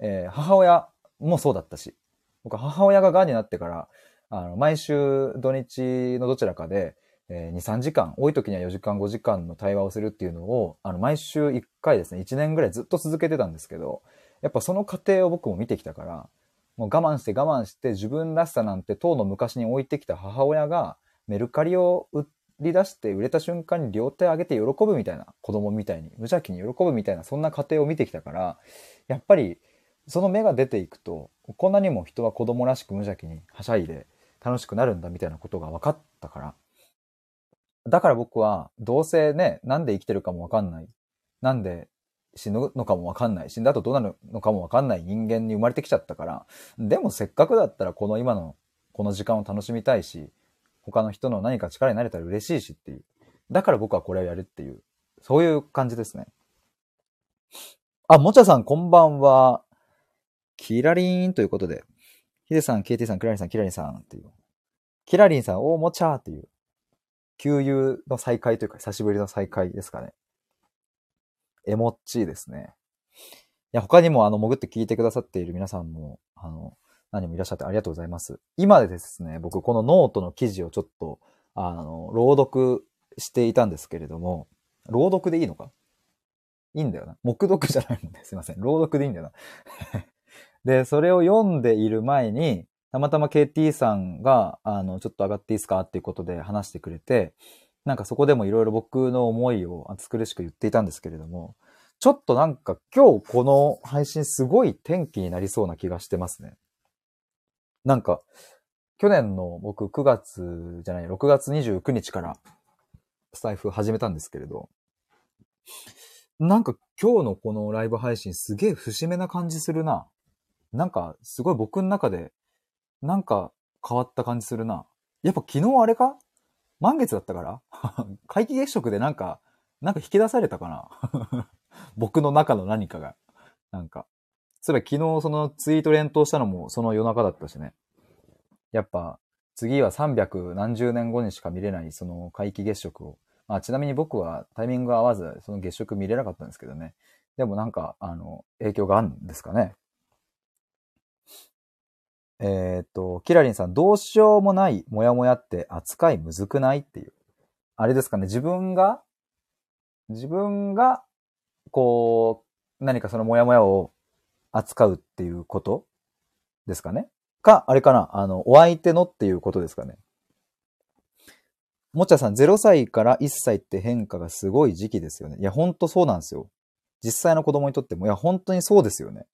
えー母親もそうだったし、僕は母親が癌になってから、あの、毎週土日のどちらかで、えー2、3時間、多い時には4時間、5時間の対話をするっていうのを、あの、毎週1回ですね、1年ぐらいずっと続けてたんですけど、やっぱその過程を僕も見てきたから、もう我慢して我慢して自分らしさなんて当の昔に置いてきた母親がメルカリを売っり出して売れた瞬間に両手上げて喜ぶみたいな子供みたいに無邪気に喜ぶみたいなそんな過程を見てきたからやっぱりその芽が出ていくとこんなにも人は子供らしく無邪気にはしゃいで楽しくなるんだみたいなことが分かったから。だから僕はどうせねなんで生きてるかも分かんない。なんで死ぬのかもわかんない。死んだ後どうなるのかもわかんない。人間に生まれてきちゃったから、でもせっかくだったらこの今のこの時間を楽しみたいし、他の人の何か力になれたら嬉しいしっていう。だから僕はこれをやるっていう、そういう感じですね。あ、もちゃさんこんばんは。キラリーンということで。ヒデさん、ケイティさん、クラリンさん、キラリンさんっていう。キラリンさん、おもちゃーっていう。旧友の再会というか、久しぶりの再会ですかね。エモッチーですね。いや、他にもあの、潜って聞いてくださっている皆さんも、あの、何もいらっしゃってありがとうございます。今でですね、僕このノートの記事をちょっと、あの、朗読していたんですけれども、朗読でいいのか？いいんだよな。目読じゃないもんね。すいません。朗読でいいんだよな。で、それを読んでいる前に、たまたま KT さんが、あの、ちょっと上がっていいですか？っていうことで話してくれて、なんかそこでもいろいろ僕の思いを熱苦しく言っていたんですけれども、ちょっとなんか今日この配信すごい天気になりそうな気がしてますね。なんか、去年の僕9月じゃない、6月29日からスタイフ始めたんですけれど、なんか今日のこのライブ配信すげえ節目な感じするな。なんかすごい僕の中でなんか変わった感じするな。やっぱ昨日あれか？満月だったから？皆既月食でなんか、なんか引き出されたかな？僕の中の何かが。なんか。そういえば昨日そのツイート連投したのもその夜中だったしね。やっぱ次は300何十年後にしか見れないその皆既月食を。まあちなみに僕はタイミング合わずその月食見れなかったんですけどね。でもなんか、あの、影響があるんですかね。えーっと、キラリンさん、どうしようもないモヤモヤって扱いむずくないっていう。あれですかね、自分が、自分が、こう、何かそのモヤモヤを扱うっていうこと？ですかね？か、あれかな、あの、お相手のっていうことですかね？もちゃさん、0歳から1歳って変化がすごい時期ですよね。いや、ほんとそうなんですよ。実際の子供にとっても、いや、本当にそうですよね。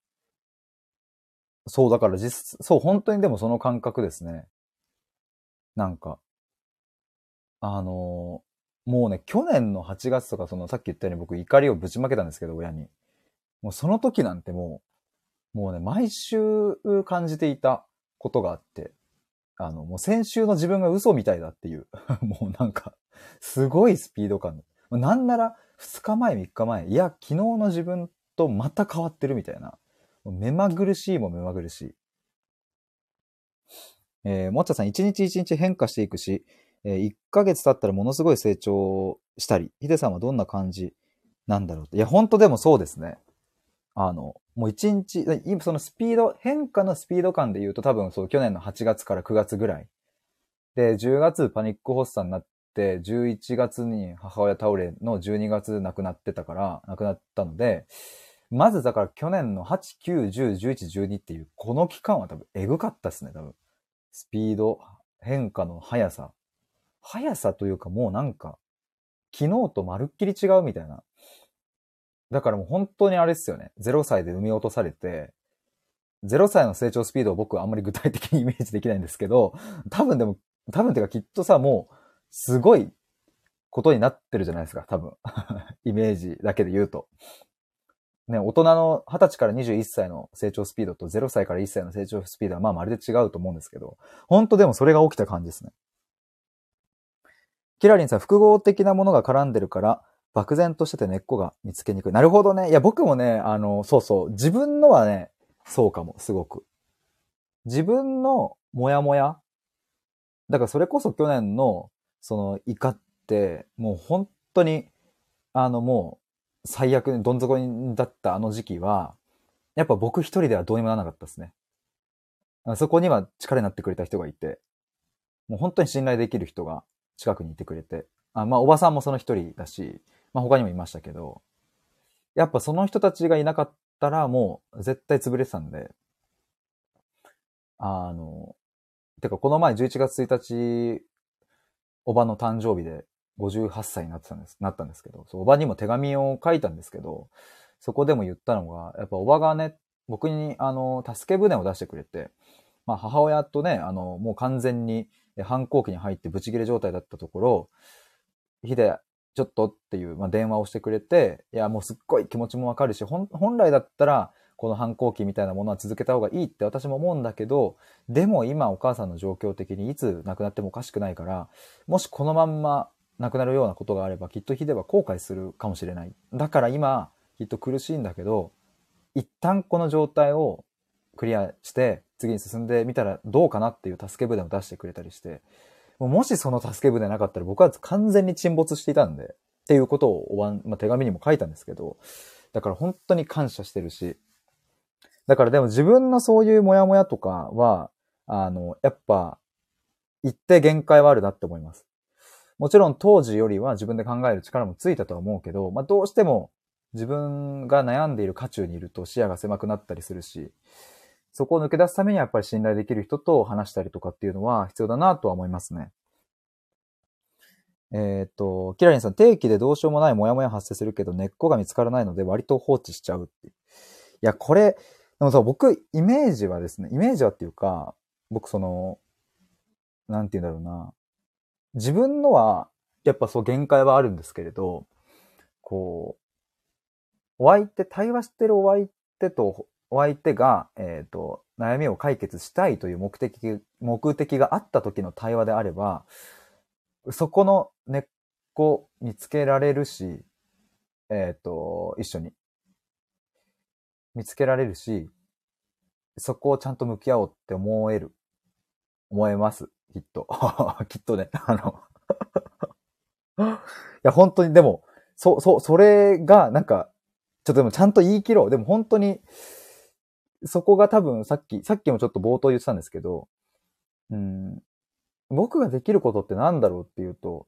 そう、だから実、そう、本当にでもその感覚ですね。なんか、あのーもうね、去年の8月とか、その、さっき言ったように僕怒りをぶちまけたんですけど、親に。もうその時なんてもう、もうね、毎週感じていたことがあって、あの、もう先週の自分が嘘みたいだっていう、もうなんか、すごいスピード感。なんなら、2日前、3日前、いや、昨日の自分とまた変わってるみたいな。目まぐるしいも目まぐるしい。えー、もっちゃさん、一日一日変化していくし、えー、1ヶ月経ったらものすごい成長したり、ヒデさんはどんな感じなんだろうって。いや、本当でもそうですね。あの、もう一日、今そのスピード、変化のスピード感で言うと多分そう去年の8月から9月ぐらい。で、10月パニック発作になって、11月に母親倒れの12月亡くなってたから、亡くなったので、まずだから去年の8、9、10、11、12っていう、この期間は多分エグかったですね、多分。スピード、変化の速さ。速さというかもうなんか、昨日とまるっきり違うみたいな。だからもう本当にあれですよね。0歳で産み落とされて、0歳の成長スピードを僕はあんまり具体的にイメージできないんですけど、多分でも、多分てかきっとさ、もう、すごいことになってるじゃないですか、多分。イメージだけで言うと。ね、大人の20歳から21歳の成長スピードと0歳から1歳の成長スピードはまあまるで違うと思うんですけど、本当でもそれが起きた感じですね。キラリンさん、複合的なものが絡んでるから、漠然としてて根っこが見つけにくい。なるほどね。いや、僕もね、あの、そうそう。自分のはね、そうかも、すごく。自分のモヤモヤだからそれこそ去年の、その、怒って、もう本当に、あの、もう、最悪どん底にだったあの時期は、やっぱ僕一人ではどうにもならなかったですね。そこには力になってくれた人がいて、もう本当に信頼できる人が近くにいてくれて、あまあ、おばさんもその一人だし、まあ他にもいましたけど、やっぱその人たちがいなかったらもう絶対潰れてたんで、あの、てかこの前11月1日、おばの誕生日で58歳になってたんです、なったんですけど、そうおばにも手紙を書いたんですけど、そこでも言ったのが、やっぱおばがね、僕にあの、助け舟を出してくれて、まあ母親とね、あの、もう完全に反抗期に入ってブチ切れ状態だったところ、ヒデ、ちょっとっていう、まあ、電話をしてくれて、いや、もうすっごい気持ちもわかるし、本来だったら、この反抗期みたいなものは続けた方がいいって私も思うんだけど、でも今お母さんの状況的にいつ亡くなってもおかしくないから、もしこのまんま亡くなるようなことがあれば、きっとヒデは後悔するかもしれない。だから今、きっと苦しいんだけど、一旦この状態をクリアして、次に進んでみたらどうかなっていう助け舟を出してくれたりして、もしその助け舟なかったら僕は完全に沈没していたんで、っていうことをおばん、まあ、手紙にも書いたんですけど、だから本当に感謝してるし、だからでも自分のそういうモヤモヤとかは、あの、やっぱ、一定限界はあるなって思います。もちろん当時よりは自分で考える力もついたとは思うけど、まあどうしても自分が悩んでいる渦中にいると視野が狭くなったりするし、そこを抜け出すためにはやっぱり信頼できる人と話したりとかっていうのは必要だなとは思いますね。えっ、と、キラリンさん、定期でどうしようもないモヤモヤ発生するけど根っこが見つからないので割と放置しちゃうっていう。いや、これ、でもさ、僕、イメージはですね、イメージはっていうか、僕その、なんて言うんだろうな。自分のは、やっぱそう限界はあるんですけれど、こう、お相手、対話してるお相手とお相手が、えっ、ー、と、悩みを解決したいという目的、目的があった時の対話であれば、そこの根っこ見つけられるし、えっ、ー、と、一緒に。見つけられるし、そこをちゃんと向き合おうって思える。思えます。きっと。きっとね。あの いや、本当に、でも、そ、そ、それが、なんか、ちょっとでもちゃんと言い切ろう。でも本当に、そこが多分さっき、さっきもちょっと冒頭言ってたんですけど、うん、僕ができることって何だろうっていうと、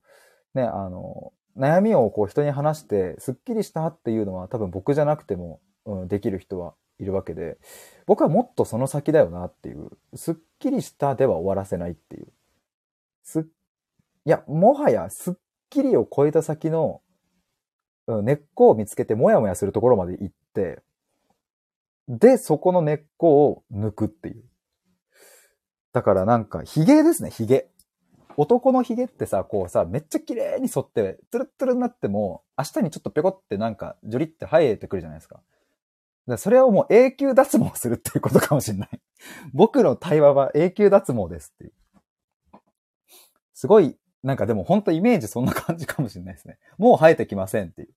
ね、あの、悩みをこう人に話して、スッキリしたっていうのは多分僕じゃなくても、うん、できる人はいるわけで、僕はもっとその先だよなっていう、スッキリしたでは終わらせないっていう。す、いや、もはやスッキリを超えた先の、うん、根っこを見つけてもやもやするところまで行って、で、そこの根っこを抜くっていう。だからなんか、髭ですね、髭。男の髭ってさ、こうさ、めっちゃ綺麗に沿って、ツルッツルになっても、明日にちょっとペコってなんか、ジョリって生えてくるじゃないですか。かそれをもう永久脱毛するっていうことかもしれない。僕の対話は永久脱毛ですっていう。すごい、なんかでも本当イメージそんな感じかもしれないですね。もう生えてきませんっていう。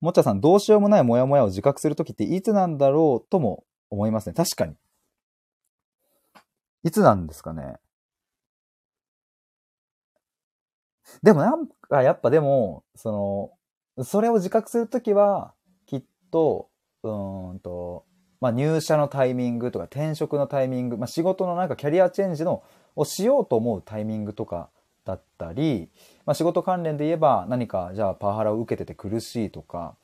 もっちゃさん、どうしようもないモヤモヤを自覚するときっていつなんだろうとも思いますね。確かに。いつなんですかね。でもなんか、やっぱでも、その、それを自覚するときは、きっと、うんと、まあ、入社のタイミングとか転職のタイミング、まあ、仕事のなんかキャリアチェンジのをしようと思うタイミングとかだったり、まあ、仕事関連で言えば何かじゃあパワハラを受けてて苦しいとか、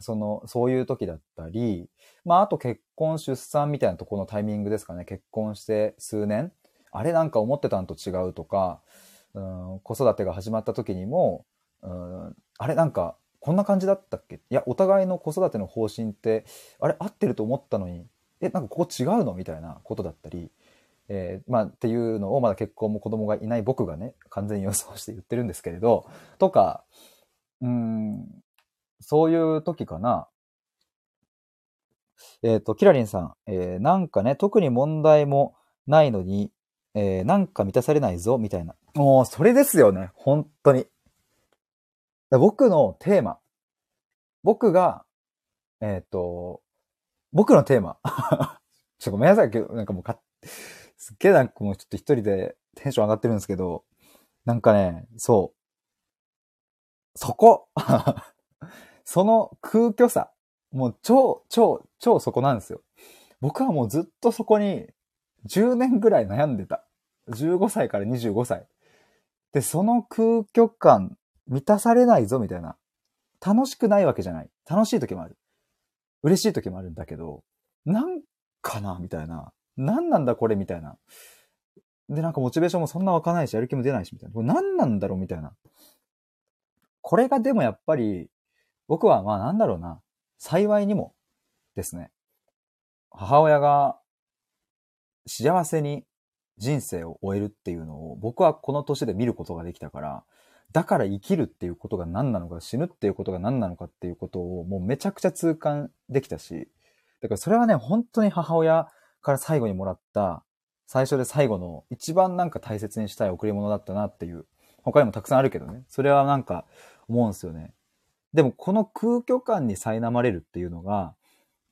その、そういう時だったり、まああと結婚出産みたいなところのタイミングですかね。結婚して数年。あれなんか思ってたんと違うとか、うん、子育てが始まった時にも、うん、あれなんかこんな感じだったっけ？いや、お互いの子育ての方針って、あれ合ってると思ったのに、え、なんかここ違うの？みたいなことだったり、えー、まあ、っていうのをまだ結婚も子供がいない僕がね、完全に予想して言ってるんですけれど、とか、うん、そういう時かな。えっ、ー、と、キラリンさん、えー、なんかね、特に問題もないのに、えー、なんか満たされないぞ、みたいな。もう、それですよね、本当に。僕のテーマ。僕が、えっ、ー、と、僕のテーマ。ちょっとごめんなさい、なんかもうか、すっげえなんかもうちょっと一人でテンション上がってるんですけど、なんかね、そう。そこ その空虚さ。もう超、超、超そこなんですよ。僕はもうずっとそこに10年ぐらい悩んでた。15歳から25歳。で、その空虚感満たされないぞみたいな。楽しくないわけじゃない。楽しい時もある。嬉しい時もあるんだけど、なんかなみたいな。なんなんだこれみたいな。で、なんかモチベーションもそんな湧かないし、やる気も出ないし、みたいな。これ何なんだろうみたいな。これがでもやっぱり、僕はまあなんだろうな。幸いにもですね。母親が幸せに人生を終えるっていうのを僕はこの年で見ることができたから、だから生きるっていうことが何なのか、死ぬっていうことが何なのかっていうことをもうめちゃくちゃ痛感できたし、だからそれはね、本当に母親から最後にもらった最初で最後の一番なんか大切にしたい贈り物だったなっていう、他にもたくさんあるけどね、それはなんか思うんですよね。でもこの空虚感に苛まれるっていうのが、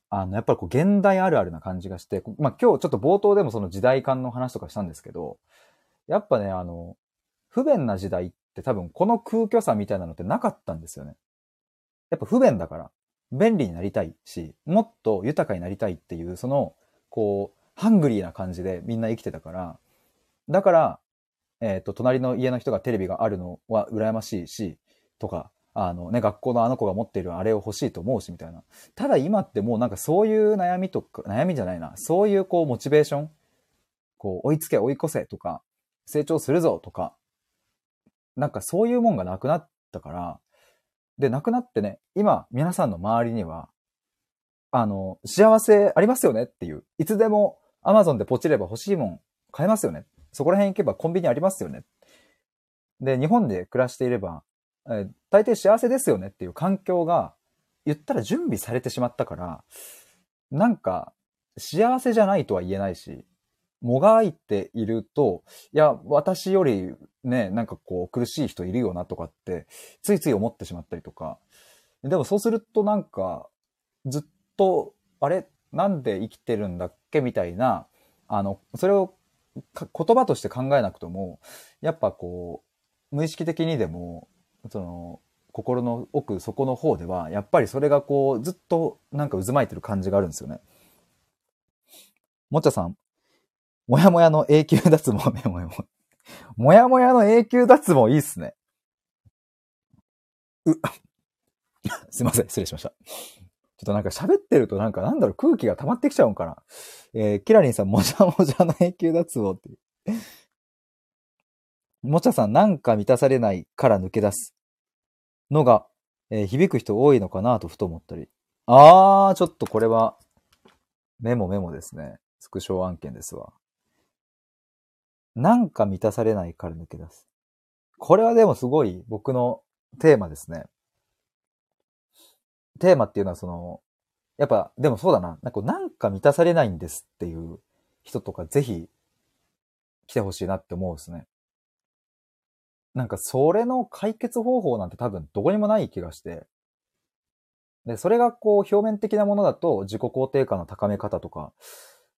あの、やっぱりこう現代あるあるな感じがして、まあ今日ちょっと冒頭でもその時代感の話とかしたんですけど、やっぱね、あの、不便な時代って多分この空虚さみたいなのってなかったんですよね。やっぱ不便だから、便利になりたいし、もっと豊かになりたいっていう、その、こう、ハングリーな感じでみんな生きてたから、だから、えっ、ー、と、隣の家の人がテレビがあるのは羨ましいし、とか、あのね、学校のあの子が持っているあれを欲しいと思うし、みたいな。ただ今ってもうなんかそういう悩みとか、悩みじゃないな。そういうこうモチベーションこう追いつけ追い越せとか、成長するぞとか、なんかそういうもんがなくなったから、で、なくなってね、今皆さんの周りには、あの、幸せありますよねっていう。いつでも Amazon でポチれば欲しいもん買えますよね。そこら辺行けばコンビニありますよね。で、日本で暮らしていれば、えー、大抵幸せですよねっていう環境が、言ったら準備されてしまったから、なんか、幸せじゃないとは言えないし、もがいていると、いや、私よりね、なんかこう苦しい人いるよなとかって、ついつい思ってしまったりとか。でもそうするとなんか、ずっと、あれ？なんで生きてるんだっけ？みたいな、あの、それを言葉として考えなくとも、やっぱこう、無意識的にでも、その、心の奥底の方では、やっぱりそれがこう、ずっとなんか渦巻いてる感じがあるんですよね。もっちゃさん、もやもやの永久脱毛、もやもや。もやもやの永久脱毛いいっすね。う、すいません、失礼しました。ちょっとなんか喋ってるとなんかなんだろう空気が溜まってきちゃうんかな。えー、キラリンさん、もじゃもじゃの永久脱毛ってもちゃさん、なんか満たされないから抜け出す。のが、えー、響く人多いのかなとふと思ったり。あー、ちょっとこれは、メモメモですね。スクショ案件ですわ。なんか満たされないから抜け出す。これはでもすごい僕のテーマですね。テーマっていうのはその、やっぱ、でもそうだな。なんかなんか満たされないんですっていう人とかぜひ来てほしいなって思うですね。なんかそれの解決方法なんて多分どこにもない気がして。で、それがこう表面的なものだと自己肯定感の高め方とか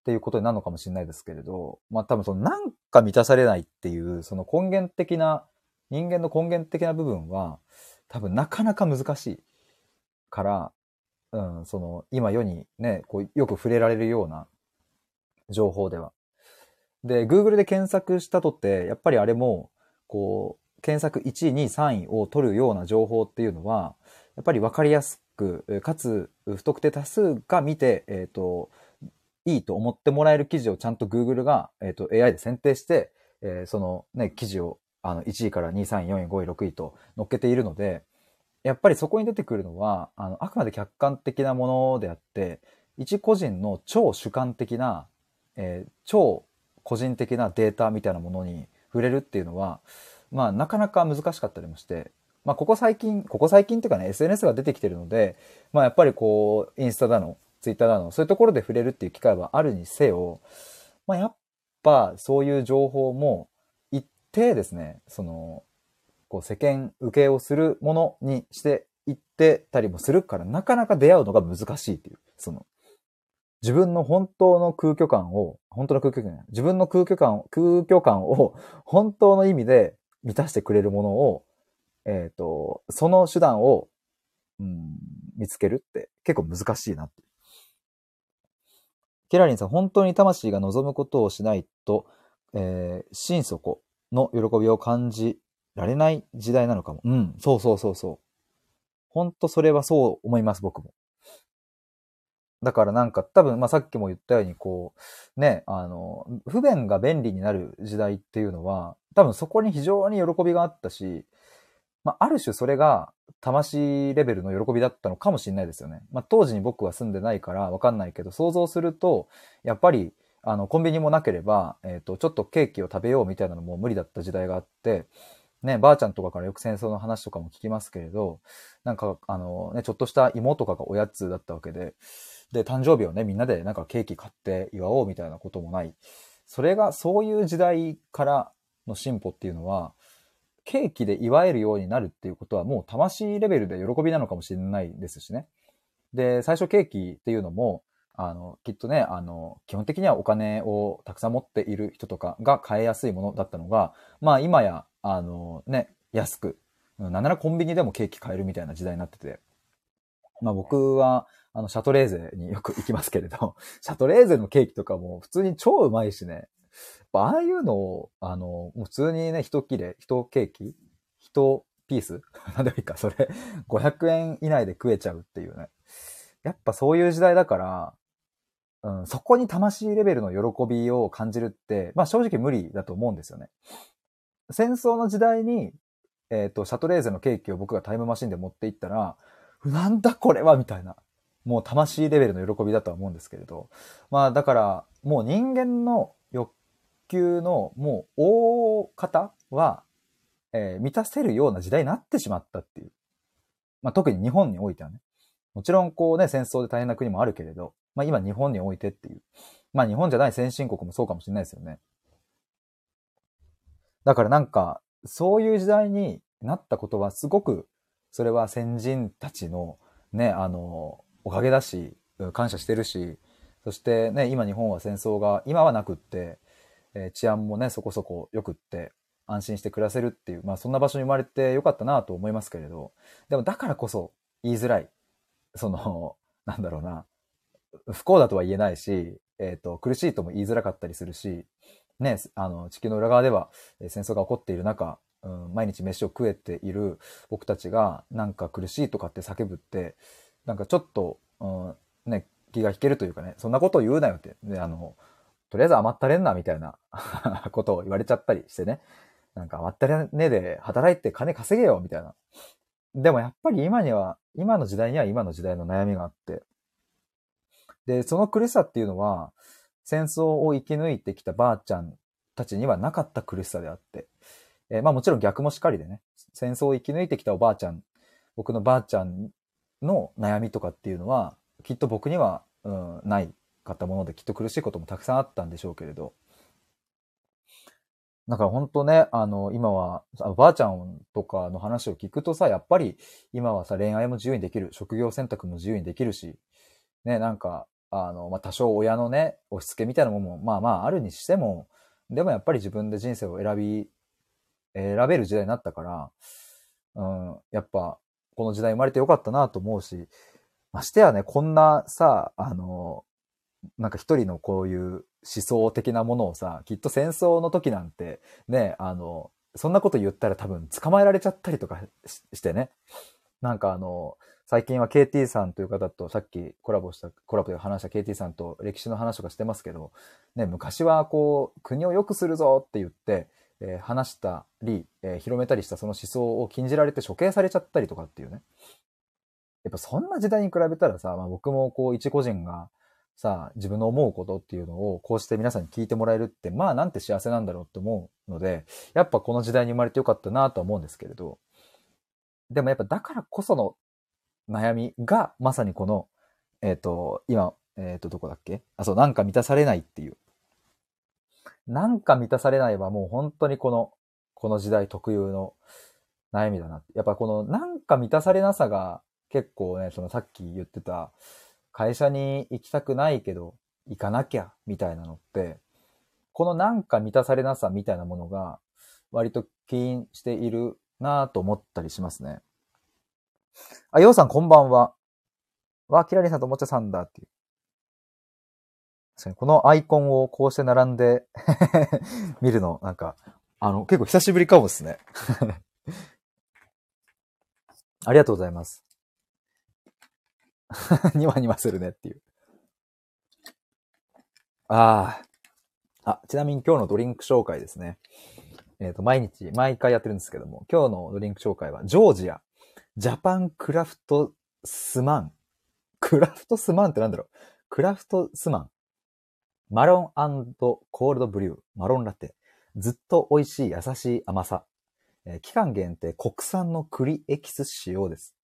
っていうことになるのかもしれないですけれど、まあ多分そのなんか満たされないっていうその根源的な、人間の根源的な部分は多分なかなか難しいから、うん、その今世にね、こうよく触れられるような情報では。で、Google で検索したとって、やっぱりあれも、こう、検索1位、2位、3位を取るような情報っていうのは、やっぱり分かりやすく、かつ不特定多数が見て、えっ、ー、と、いいと思ってもらえる記事をちゃんと Google が、え、ー、と AI で選定して、えー、そのね、記事をあの1位から2位、3位、4位、5位、6位と載っけているので、やっぱりそこに出てくるのは、あの、あくまで客観的なものであって、一個人の超主観的な、えー、超個人的なデータみたいなものに触れるっていうのは、まあ、なかなか難しかったりもして、まあ、ここ最近、ここ最近っていうかね、SNS が出てきてるので、まあ、やっぱりこう、インスタだの、ツイッターだの、そういうところで触れるっていう機会はあるにせよ、まあ、やっぱそういう情報も一定ですね、その、こう世間受けをするものにしていってたりもするから、なかなか出会うのが難しいっていう、その、自分の本当の空虚感を、本当の空虚感、自分の空虚感を、空虚感を本当の意味で満たしてくれるものを、えっ、ー、と、その手段を、うん、見つけるって結構難しいなって。ケラリンさん、本当に魂が望むことをしないと、えー、心底の喜びを感じられない時代なのかも。うん、そうそうそうそう。ほんとそれはそう思います、僕も。だからなんか多分、まあさっきも言ったように、こう、ね、あの、不便が便利になる時代っていうのは、多分そこに非常に喜びがあったし、まあある種それが魂レベルの喜びだったのかもしれないですよね。まあ当時に僕は住んでないからわかんないけど、想像すると、やっぱり、あの、コンビニもなければ、えっ、と、ちょっとケーキを食べようみたいなのも無理だった時代があって、ね、ばあちゃんとかからよく戦争の話とかも聞きますけれど、なんか、あの、ね、ちょっとした芋とかがおやつだったわけで、で、誕生日をね、みんなでなんかケーキ買って祝おうみたいなこともない。それが、そういう時代からの進歩っていうのは、ケーキで祝えるようになるっていうことはもう魂レベルで喜びなのかもしれないですしね。で、最初ケーキっていうのも、あの、きっとね、あの、基本的にはお金をたくさん持っている人とかが買えやすいものだったのが、まあ今や、あのね、安く、なんならコンビニでもケーキ買えるみたいな時代になってて。まあ僕は、あの、シャトレーゼによく行きますけれど、シャトレーゼのケーキとかも普通に超うまいしね。ああいうのを、あの、普通にね、一切れ、一ケーキ一ピース なんでもいいか、それ、500円以内で食えちゃうっていうね。やっぱそういう時代だから、うん、そこに魂レベルの喜びを感じるって、まあ正直無理だと思うんですよね。戦争の時代に、えっ、と、シャトレーゼのケーキを僕がタイムマシンで持って行ったら、なんだこれはみたいな。もう魂レベルの喜びだとは思うんですけれど。まあだから、もう人間の欲求のもう大方は、えー満たせるような時代になってしまったっていう。まあ特に日本においてはね。もちろんこうね、戦争で大変な国もあるけれど、まあ今日本においてっていう。まあ日本じゃない先進国もそうかもしれないですよね。だからなんか、そういう時代になったことはすごく、それは先人たちのね、あの、おかげだし、感謝してるし、そしてね、今日本は戦争が、今はなくって、えー治安もね、そこそこ良くって、安心して暮らせるっていう、まあそんな場所に生まれてよかったなと思いますけれど、でもだからこそ言いづらい。その、なんだろうな、不幸だとは言えないし、えっ、と、苦しいとも言いづらかったりするし、ね、あの、地球の裏側では戦争が起こっている中、うん、毎日飯を食えている僕たちがなんか苦しいとかって叫ぶって、なんかちょっと、うん、ね、気が引けるというかね、そんなことを言うなよって、で、あの、とりあえず甘ったれんなみたいな ことを言われちゃったりしてね、なんか甘ったれねで働いて金稼げよみたいな。でもやっぱり今には、今の時代には今の時代の悩みがあって、で、その苦しさっていうのは、戦争を生き抜いてきたばあちゃんたちにはなかった苦しさであって、えーまあもちろん逆もしかりでね、戦争を生き抜いてきたおばあちゃん、僕のばあちゃんの悩みとかっていうのは、きっと僕には、うん、ないかったもので、きっと苦しいこともたくさんあったんでしょうけれど、だから本当ね、あの、今は、おばあちゃんとかの話を聞くとさ、やっぱり今はさ、恋愛も自由にできる、職業選択も自由にできるし、ね、なんか、あの、まあ、多少親のね、押し付けみたいなものも、まあまああるにしても、でもやっぱり自分で人生を選び、選べる時代になったから、うん、やっぱ、この時代生まれてよかったなと思うし、ましてやね、こんなさ、あの、なんか一人のこういう思想的なものをさ、きっと戦争の時なんて、ね、あの、そんなこと言ったら多分捕まえられちゃったりとかししてね。なんかあの、最近は KT さんという方とさっきコラボした、コラボで話した KT さんと歴史の話とかしてますけど、ね、昔はこう、国を良くするぞって言って、えー話したり、えー広めたりしたその思想を禁じられて処刑されちゃったりとかっていうね。やっぱそんな時代に比べたらさ、まあ僕もこう一個人がさ、自分の思うことっていうのをこうして皆さんに聞いてもらえるって、まあなんて幸せなんだろうって思うので、やっぱこの時代に生まれてよかったなとは思うんですけれど、でもやっぱだからこその悩みがまさにこの、えっ、と、今、えっ、と、どこだっけ？あ、そう、なんか満たされないっていう。なんか満たされないはもう本当にこの、この時代特有の悩みだな。やっぱこのなんか満たされなさが結構ね、そのさっき言ってた会社に行きたくないけど行かなきゃみたいなのって、このなんか満たされなさみたいなものが割と起因しているなぁと思ったりしますね。あ、ようさんこんばんは。わ、キラリンさんとおもちゃさんだっていう。確かにこのアイコンをこうして並んで 見るの、なんか、あの、結構久しぶりかもですね。ありがとうございます。ニワニワするねっていう。ああ。あ、ちなみに今日のドリンク紹介ですね。えっ、と、毎日、毎回やってるんですけども、今日のドリンク紹介は、ジョージア、ジャパンクラフトスマン。クラフトスマンってなんだろう？クラフトスマン。マロンコールドブリュー、マロンラテ。ずっと美味しい優しい甘さ。えー期間限定国産の栗エキス使用です。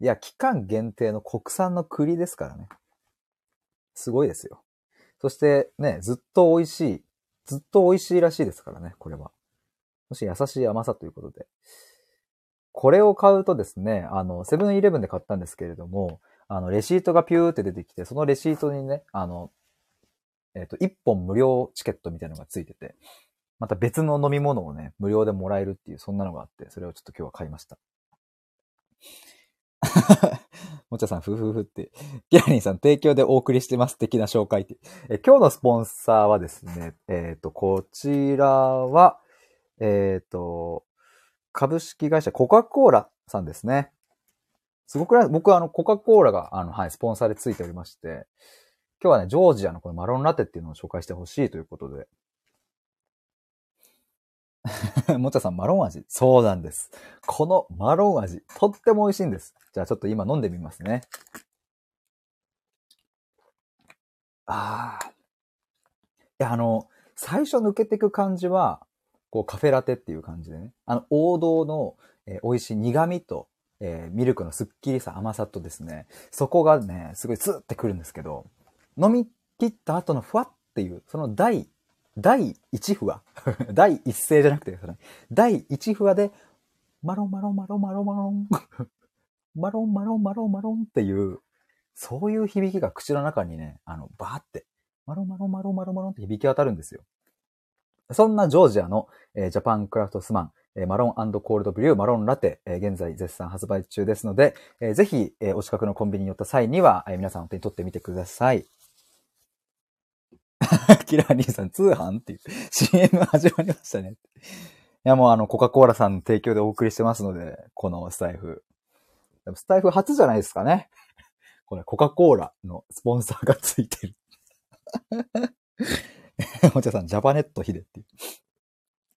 いや、期間限定の国産の栗ですからね。すごいですよ。そしてね、ずっと美味しい、ずっと美味しいらしいですからね、これは。そして優しい甘さということで。これを買うとですね、あの、セブンイレブンで買ったんですけれども、あの、レシートがピューって出てきて、そのレシートにね、あの、えっ、と、1本無料チケットみたいなのがついてて、また別の飲み物をね、無料でもらえるっていう、そんなのがあって、それをちょっと今日は買いました。もちゃさん、ふふふって。キラリンさん、提供でお送りしてます。的な紹介って。え今日のスポンサーはですね、えっ、と、こちらは、えっ、と、株式会社コカ・コーラさんですね。すごくない？僕はあの、コカ・コーラが、あの、はい、スポンサーでついておりまして、今日はね、ジョージアのこのマロンラテっていうのを紹介してほしいということで。もちゃさん、マロン味そうなんです。このマロン味、とっても美味しいんです。じゃあちょっと今飲んでみますね。ああ。いや、あの、最初抜けていく感じは、こうカフェラテっていう感じでね。あの、王道の、えー美味しい苦味と、えーミルクのスッキリさ、甘さとですね、そこがね、すごいスーってくるんですけど、飲み切った後のふわっていう、その第、第一ふわ。第一声じゃなくて、第一ふわで、マロンマロンマロンマロンマロン、マロンマロンマロンマロンっていう、そういう響きが口の中にね、あの、バーって、マロンマロンマロンマロンマロンって響き渡るんですよ。そんなジョージアの、えージャパンクラフトスマン、えーマロンコールドブリューマロンラテ、えー現在絶賛発売中ですので、えーぜひ、えーお近くのコンビニに寄った際には、えー皆さんお手に取ってみてください。キラー兄さん、通販っていう CM 始まりましたね。いや、もうあの、コカ・コーラさんの提供でお送りしてますので、このスタイフ。でもスタイフ初じゃないですかね。これ、コカ・コーラのスポンサーがついてる。もちゃさん、ジャパネットヒデっていう。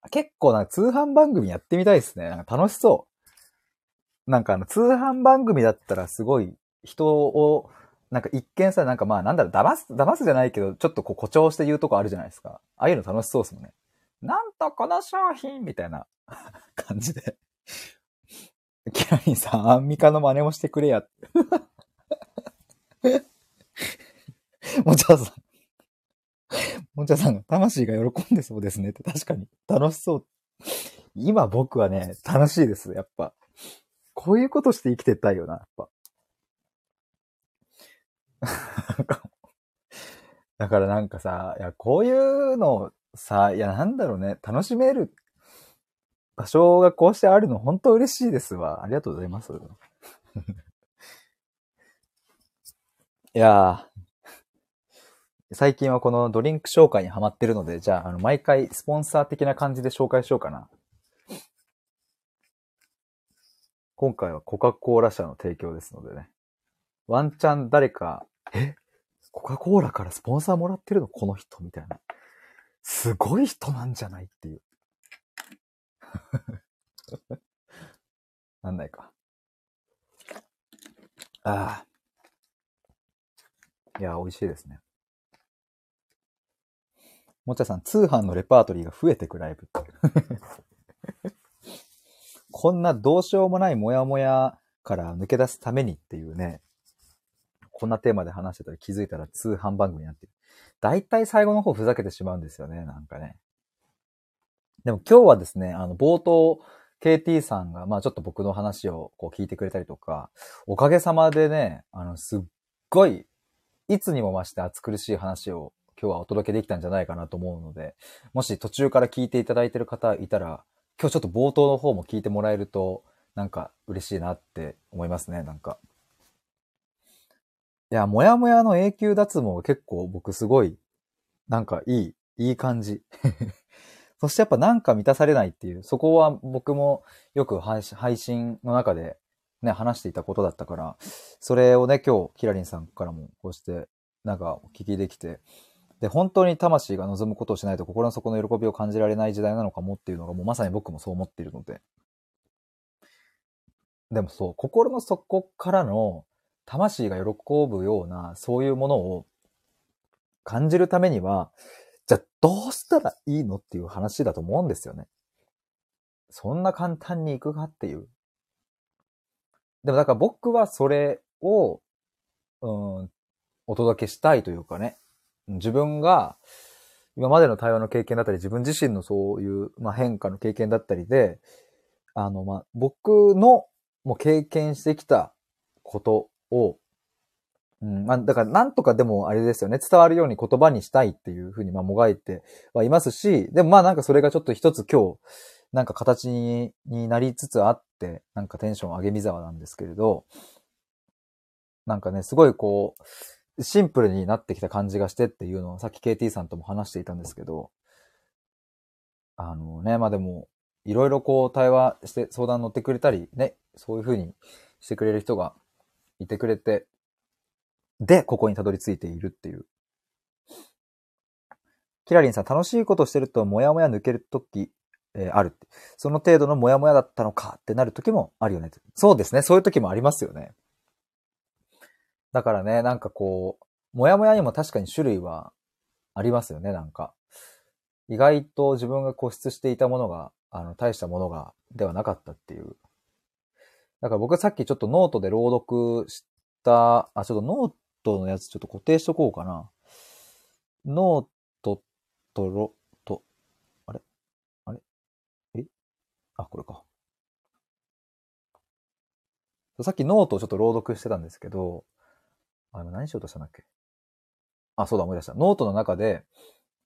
結構な通販番組やってみたいですね。なんか楽しそう。なんかあの、通販番組だったらすごい人を、なんか一見さ、なんかまあなんだろう、騙す、騙すじゃないけど、ちょっとこう誇張して言うとこあるじゃないですか。ああいうの楽しそうですもんね。なんとこの商品みたいな 感じで。キラリンさん、アンミカの真似もしてくれや。もちゃさん。もちゃさんが魂が喜んでそうですねって確かに楽しそう。今僕はね、楽しいです。やっぱ。こういうことして生きてたいよな、やっぱ。だからなんかさ、いや、こういうのさ、いや、なんだろうね、楽しめる場所がこうしてあるの本当嬉しいですわ。ありがとうございます。いや、最近はこのドリンク紹介にハマってるので、じゃあ、あの、毎回スポンサー的な感じで紹介しようかな。今回はコカ・コーラ社の提供ですのでね。ワンチャン誰か、えコカ・コーラからスポンサーもらってるの？この人？みたいな。すごい人なんじゃない？っていう。なんないか。ああ。いや、美味しいですね。もちゃさん、通販のレパートリーが増えてくライブ。こんなどうしようもないモヤモヤから抜け出すためにっていうね、こんなテーマで話してたら気づいたら通販番組になってる。大体最後の方ふざけてしまうんですよね、なんかね。でも今日はですね、あの、冒頭、KT さんが、まあちょっと僕の話をこう聞いてくれたりとか、おかげさまでね、あの、すっごい、いつにも増して暑苦しい話を今日はお届けできたんじゃないかなと思うので、もし途中から聞いていただいてる方いたら、今日ちょっと冒頭の方も聞いてもらえると、なんか嬉しいなって思いますね、なんか。いや、もやもやの永久脱毛結構僕すごい、なんかいい、いい感じ。そしてやっぱなんか満たされないっていう、そこは僕もよく配信の中でね、話していたことだったから、それをね、今日、キラリンさんからもこうして、なんかお聞きできて、で、本当に魂が望むことをしないと心の底の喜びを感じられない時代なのかもっていうのがもうまさに僕もそう思っているので。でもそう、心の底からの魂が喜ぶようなそういうものを感じるためには、じゃあどうしたらいいのっていう話だと思うんですよね。そんな簡単にいくかっていう。でもだから僕はそれを、うん、お届けしたいというかね、自分が今までの対話の経験だったり、自分自身のそういう、まあ、変化の経験だったりで、あの、まあ、僕のもう経験してきたことを、うん、まあ、だからなんとかでもあれですよね、伝わるように言葉にしたいっていうふうに、まあ、もがいてはいますし、でもまあなんかそれがちょっと一つ今日、なんか形にになりつつあって、なんかテンション上げみざわなんですけれど、なんかね、すごいこう、シンプルになってきた感じがしてっていうのをさっき KT さんとも話していたんですけど、あのね、まあでも、いろいろこう対話して相談乗ってくれたりね、そういうふうにしてくれる人がいてくれて、で、ここにたどり着いているっていう。キラリンさん、楽しいことしてると、もやもや抜けるとき、えーあるって。その程度のもやもやだったのかってなるときもあるよね。そうですね。そういうときもありますよね。だからね、なんかこう、もやもやにも確かに種類はありますよね、なんか。意外と自分が固執していたものが、あの、大したものが、ではなかったっていう。だから僕はさっきちょっとノートで朗読した、あ、ちょっとノートのやつちょっと固定しとこうかな。ノートとロ、と、あれ？あれ？え？あ、これか。さっきノートをちょっと朗読してたんですけど、あ、今何しようとしたんだっけ？あ、そうだ、思い出した。ノートの中で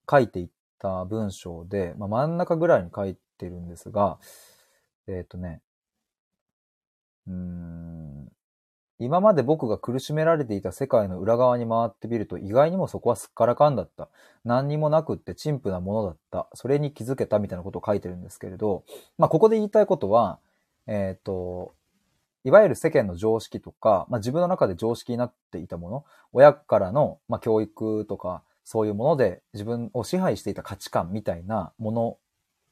書いていった文章で、まあ、真ん中ぐらいに書いてるんですが、えっ、とね、うーん、今まで僕が苦しめられていた世界の裏側に回ってみると意外にもそこはすっからかんだった。何にもなくって陳腐なものだった。それに気づけたみたいなことを書いてるんですけれど、まあここで言いたいことは、えっ、と、いわゆる世間の常識とか、まあ自分の中で常識になっていたもの、親からの、まあ、教育とか、そういうもので自分を支配していた価値観みたいなもの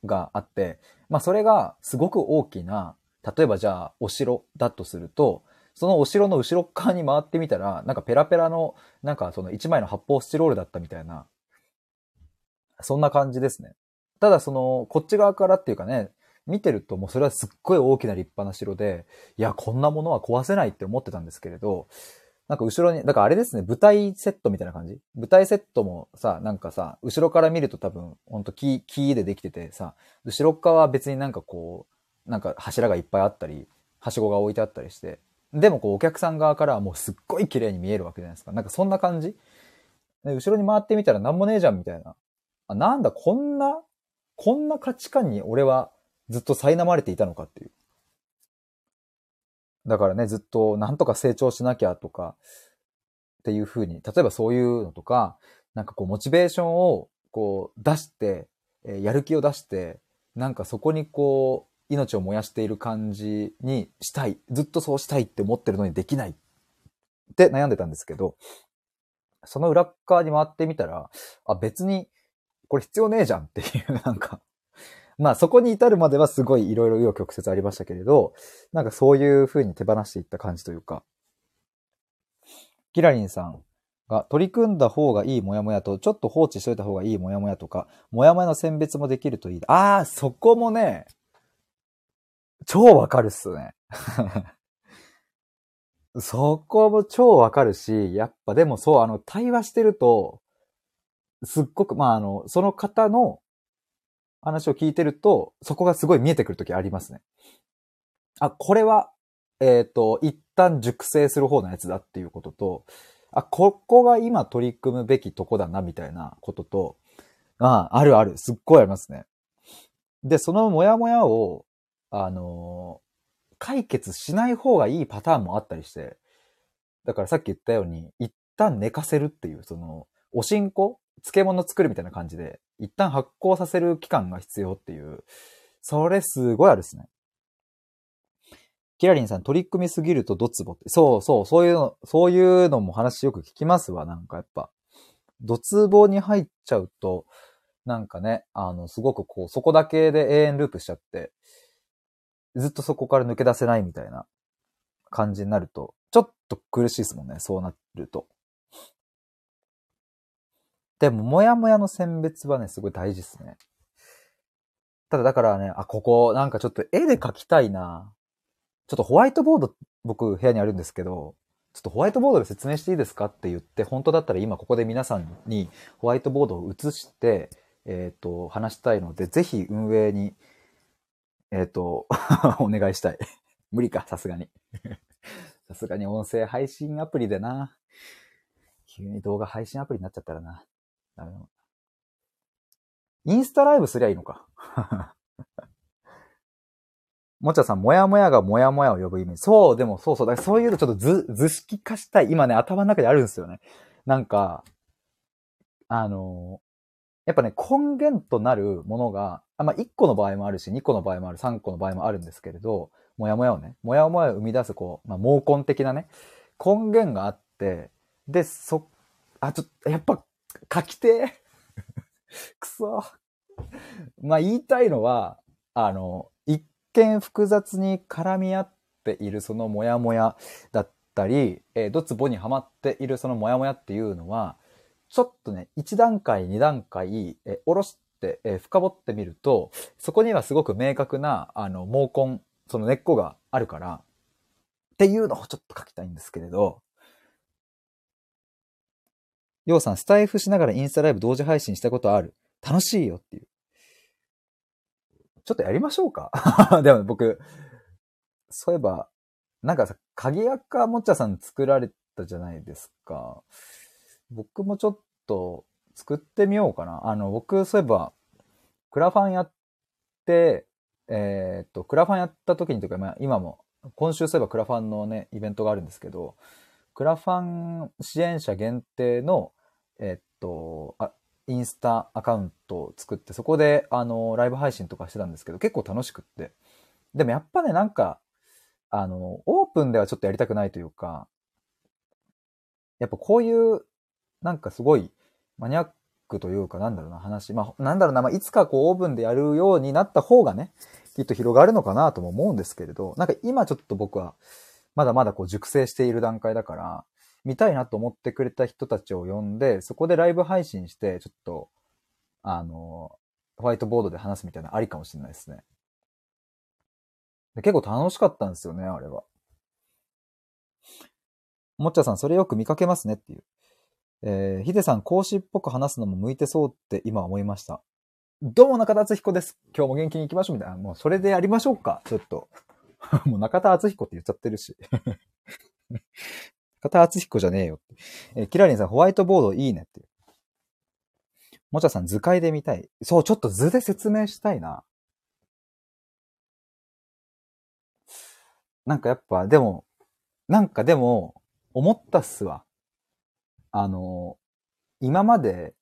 があって、まあそれがすごく大きな、例えばじゃあお城だとすると、そのお城の後ろ側に回ってみたら、なんかペラペラの、なんかその一枚の発泡スチロールだったみたいな、そんな感じですね。ただその、こっち側からっていうかね、見てるともうそれはすっごい大きな立派な城で、いや、こんなものは壊せないって思ってたんですけれど、なんか後ろに、だからあれですね、舞台セットみたいな感じ？舞台セットもさ、なんかさ、後ろから見ると多分、ほんと木、木でできててさ、後ろ側は別になんかこう、なんか柱がいっぱいあったり、はしごが置いてあったりして、でもこうお客さん側からはもうすっごい綺麗に見えるわけじゃないですか。なんかそんな感じ？で後ろに回ってみたらなんもねえじゃんみたいな。あ、なんだ、こんな、こんな価値観に俺はずっと苛まれていたのかっていう。だからね、ずっとなんとか成長しなきゃとか、っていう風に、例えばそういうのとか、なんかこうモチベーションをこう出して、えやる気を出して、なんかそこにこう、命を燃やしている感じにしたい。ずっとそうしたいって思ってるのにできない。って悩んでたんですけど、その裏側に回ってみたら、あ、別にこれ必要ねえじゃんっていう、なんか、まあそこに至るまではすごいいろいろ紆余曲折ありましたけれど、なんかそういう風に手放していった感じというか、キラリンさんが取り組んだ方がいいモヤモヤと、ちょっと放置しといた方がいいモヤモヤとか、モヤモヤの選別もできるといい。ああ、そこもね、超わかるっすね。そこも超わかるし、やっぱでもそう、あの、対話してると、すっごく、まあ、あの、その方の話を聞いてると、そこがすごい見えてくるときありますね。あ、これは、えっ、と、一旦熟成する方のやつだっていうことと、あ、ここが今取り組むべきとこだな、みたいなことと、あ、あるある、すっごいありますね。で、そのモヤモヤを、あの解決しない方がいいパターンもあったりして、だからさっき言ったように、一旦寝かせるっていう、その、おしんこ漬物作るみたいな感じで、一旦発酵させる期間が必要っていう、それすごいあるですね。キラリンさん取り組みすぎるとドツボって。そうそう、そういうの、そういうのも話よく聞きますわ、なんかやっぱ。ドツボに入っちゃうと、なんかね、あの、すごくこう、そこだけで永遠ループしちゃって、ずっとそこから抜け出せないみたいな感じになると、ちょっと苦しいですもんね、そうなると。でも、もやもやの選別はね、すごい大事ですね。ただだからね、あ、ここ、なんかちょっと絵で描きたいな。ちょっとホワイトボード、僕部屋にあるんですけど、ちょっとホワイトボードで説明していいですかって言って、本当だったら今ここで皆さんにホワイトボードを映して、えっ、と、話したいので、ぜひ運営に、えっ、と、お願いしたい。無理か、さすがに。さすがに音声配信アプリでな。急に動画配信アプリになっちゃったらな。ダメだインスタライブすりゃいいのか。もちゃさん、もやもやがもやもやを呼ぶ意味。そう、でもそうそう。だからそういうのちょっと図、図式化したい。今ね、頭の中であるんですよね。なんか、あの、やっぱね、根源となるものが、あまあ、1個の場合もあるし、2個の場合もある、3個の場合もあるんですけれど、もやもやをね、もやもやを生み出す、こう、まあ、毛根的なね、根源があって、で、そ、あ、ちょっと、やっぱ、書きてー くそ。まあ、言いたいのは、あの、一見複雑に絡み合っているそのモヤモヤだったり、えードツボにはまっているそのモヤモヤっていうのは、ちょっとね、一段階、二段階、えー下ろして、えー深掘ってみると、そこにはすごく明確な、あの、毛根、その根っこがあるから、っていうのをちょっと書きたいんですけれど、ようさん、スタイフしながらインスタライブ同時配信したことある。楽しいよっていう。ちょっとやりましょうか でも僕、そういえば、なんかさ、鍵垢もっちゃさん作られたじゃないですか。僕もちょっと作ってみようかな。あの、僕、そういえば、クラファンやって、えーっと、クラファンやった時にとか、まあ、今も、今週そういえばクラファンのね、イベントがあるんですけど、クラファン支援者限定の、えーっと、あ、インスタアカウントを作って、そこで、あの、ライブ配信とかしてたんですけど、結構楽しくって。でもやっぱね、なんか、あの、オープンではちょっとやりたくないというか、やっぱこういう、なんかすごいマニアックというか、なんだろうな、話。まあ、なんだろうな、まあ、いつかこうオープンでやるようになった方がね、きっと広がるのかなとも思うんですけれど、なんか今ちょっと僕は、まだまだこう熟成している段階だから、見たいなと思ってくれた人たちを呼んで、そこでライブ配信して、ちょっと、あの、ホワイトボードで話すみたいなありかもしれないですね。で結構楽しかったんですよね、あれは。もっちゃさん、それよく見かけますねっていう。えー、ヒデさん、講師っぽく話すのも向いてそうって今思いました。どうも中田敦彦です。今日も元気に行きましょうみたいな。もうそれでやりましょうか、ちょっと。もう中田敦彦って言っちゃってるし。中田敦彦じゃねえよって。えーキラリンさん、ホワイトボードいいねって。もちゃさん、図解で見たい。そう、ちょっと図で説明したいな。なんかやっぱ、でも、なんかでも、思ったっすわ。あの、今まで、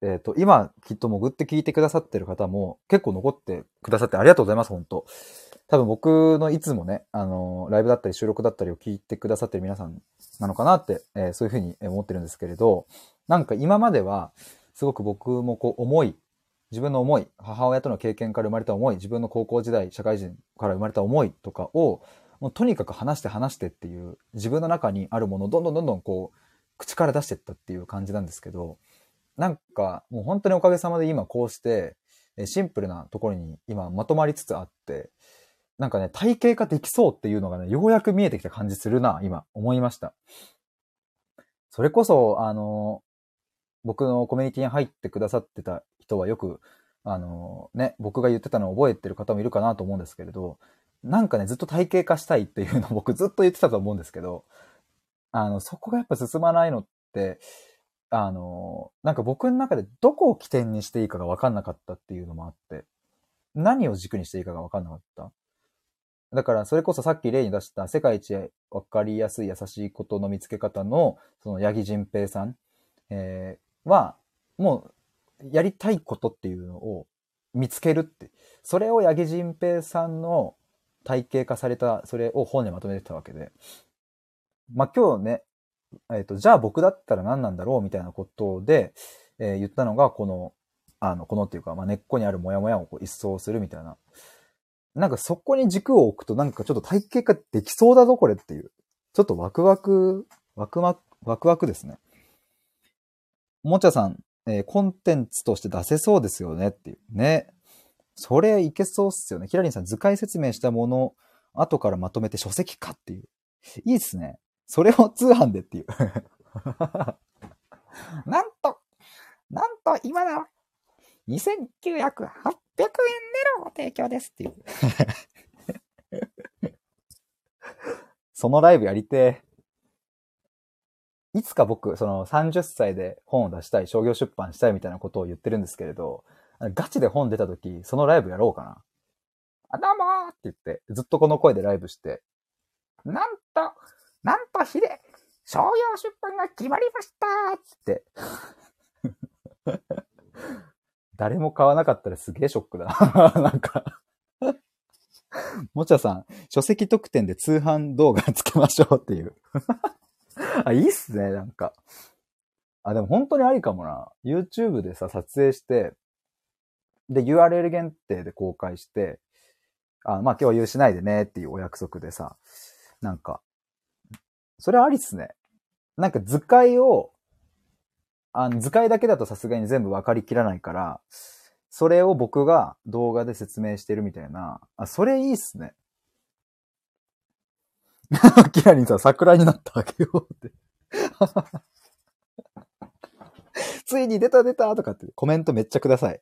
えっ、と、今、きっと潜って聞いてくださってる方も結構残ってくださってありがとうございます、本当。多分僕のいつもね、あの、ライブだったり収録だったりを聞いてくださってる皆さんなのかなって、えーそういうふうに思ってるんですけれど、なんか今までは、すごく僕もこう思い、自分の思い、母親との経験から生まれた思い、自分の高校時代、社会人から生まれた思いとかを、もうとにかく話して話してっていう、自分の中にあるものをどんどんどんどんこう、口から出してったっていう感じなんですけど、なんかもう本当におかげさまで今こうして、シンプルなところに今まとまりつつあって、なんかね、体系化できそうっていうのがね、ようやく見えてきた感じするな、今、思いました。それこそ、あの、僕のコミュニティに入ってくださってた人はよく、あの、ね、僕が言ってたのを覚えてる方もいるかなと思うんですけれど、なんかね、ずっと体系化したいっていうのを僕ずっと言ってたと思うんですけど、あの、そこがやっぱ進まないのって、あの、なんか僕の中でどこを起点にしていいかが分かんなかったっていうのもあって、何を軸にしていいかが分かんなかった？だから、それこそさっき例に出した世界一分かりやすい優しいことの見つけ方の、その八木仁平さん、えーは、もう、やりたいことっていうのを見つけるって。それを八木仁平さんの、体系化された、それを本にまとめてたわけで。まあ、今日ね、えっ、と、じゃあ僕だったら何なんだろうみたいなことで、えー言ったのが、この、あの、このっていうか、まあ、根っこにあるモヤモヤをこう一掃するみたいな。なんかそこに軸を置くとなんかちょっと体系化できそうだぞ、これっていう。ちょっとワクワク、ワクワク、ワクワクですね。もちゃさん、えーコンテンツとして出せそうですよねっていう。ね。それいけそうっすよね。キラリンさん、図解説明したもの、後からまとめて書籍化っていう。いいっすね。それを通販でっていう。なんと、なんと今の2900、800円でのご提供ですっていう。そのライブやりて。いつか僕、その30歳で本を出したい、商業出版したいみたいなことを言ってるんですけれど、ガチで本出た時、そのライブやろうかな。あ、どうもーって言って、ずっとこの声でライブして、なんと、なんとひで、商業出版が決まりましたつって。誰も買わなかったらすげえショックだな。なんか。もちゃさん、書籍特典で通販動画つけましょうっていう。あ、いいっすね、なんか。あ、でも本当にありかもな。YouTube でさ、撮影して、で、URL 限定で公開して、あ、まあ共有しないでねっていうお約束でさ、なんか、それありっすね。なんか図解を、あの図解だけだとさすがに全部わかりきらないから、それを僕が動画で説明してるみたいな、あ、それいいっすね。キラリンさん、桜になったわけよって。ついに出た出たとかってコメントめっちゃください。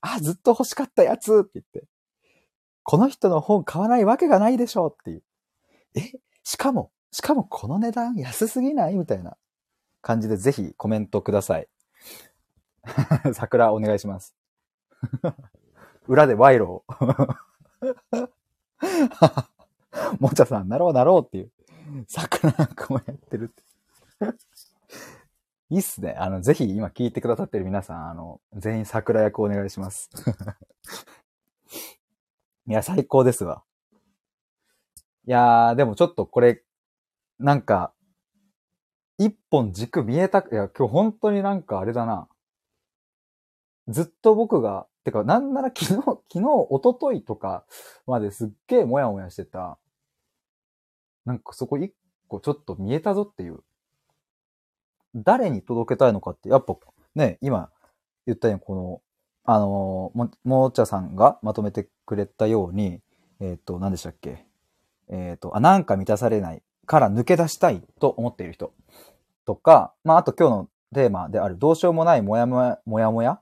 あ、ずっと欲しかったやつって言って。この人の本買わないわけがないでしょっていう。えしかも、しかもこの値段安すぎないみたいな感じでぜひコメントください。桜お願いします。裏で賄賂を。もちゃさん、なろうなろうっていう。桜なんかもやってるって。いいっすね。あの、ぜひ今聞いてくださってる皆さん、あの、全員桜役お願いします。いや、最高ですわ。いやー、でもちょっとこれ、なんか、一本軸見えたく、いや、今日本当になんかあれだな。ずっと僕が、てか、なんなら昨日、昨日、一昨日とかまですっげえもやもやしてた。なんかそこ一個ちょっと見えたぞっていう。誰に届けたいのかって、やっぱね、今言ったようにこの、あのーも、もちゃさんがまとめてくれたように、えっ、と、何でしたっけ？えっ、と、あ、なんか満たされないから抜け出したいと思っている人とか、まあ、あと今日のテーマであるどうしようもないもやもや、もやもや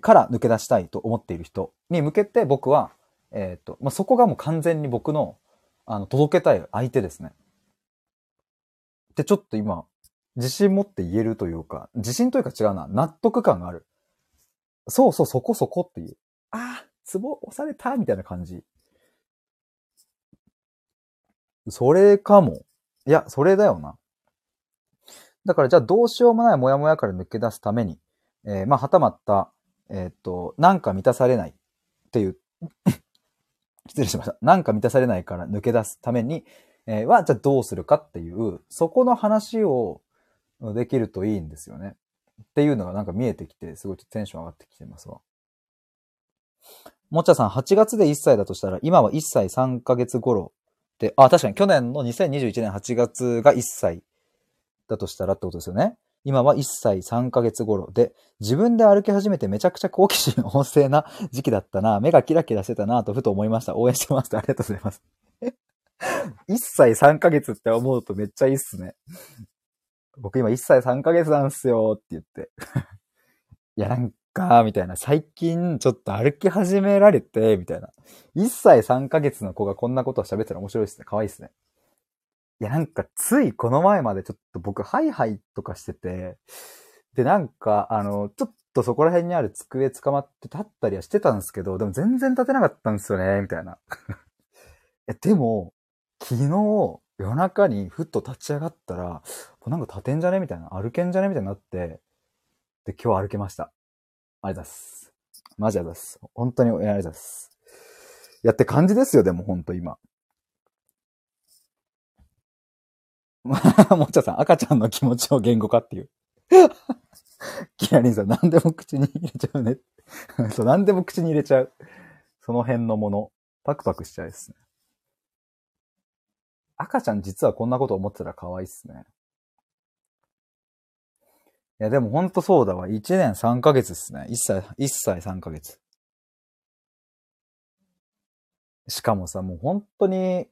から抜け出したいと思っている人に向けて僕は、えっ、と、まあ、そこがもう完全に僕の、あの、届けたい相手ですね。で、ちょっと今、自信持って言えるというか、自信というか違うな、納得感がある。そうそう、そこそこっていう。ああ、ツボ押されたみたいな感じ。それかも。いや、それだよな。だからじゃあどうしようもないモヤモヤから抜け出すために、えーまあ、はたまった、えーっと、なんか満たされないっていう、失礼しました。なんか満たされないから抜け出すために、えーは、じゃあどうするかっていう、そこの話をできるといいんですよね。っていうのがなんか見えてきて、すごいテンション上がってきてますわ。もっちゃさん、8月で1歳だとしたら、今は1歳3ヶ月頃で、あ、確かに去年の2021年8月が1歳だとしたらってことですよね。今は1歳3ヶ月頃で、自分で歩き始めてめちゃくちゃ好奇心旺盛な時期だったな、目がキラキラしてたなとふと思いました。応援してます。ありがとうございます。1歳3ヶ月って思うとめっちゃいいっすね。僕今1歳3ヶ月なんすよって言って。いやなんか、みたいな。最近ちょっと歩き始められて、みたいな。1歳3ヶ月の子がこんなことを喋ったら面白いですね。可愛いですね。いやなんかついこの前までちょっと僕ハイハイとかしてて、でなんかあの、ちょっとそこら辺にある机捕まって立ったりはしてたんですけど、でも全然立てなかったんですよね、みたいな。え、でも、昨日夜中にふっと立ち上がったら、なんか立てんじゃね？みたいな。歩けんじゃね？みたいになって、で、今日歩けました。ありがとうございます。マジありがとうございます。本当にありがとうございます。やって感じですよ、でも本当今。まあ、もっちゃさん、赤ちゃんの気持ちを言語化っていう。キラリンさん、何でも口に入れちゃうね。そう、何でも口に入れちゃう。その辺のもの。パクパクしちゃうですね。赤ちゃん実はこんなこと思ってたら可愛いっすね。いや、でもほんとそうだわ。1年3ヶ月っすね。1歳、1歳3ヶ月。しかもさ、もう本当に、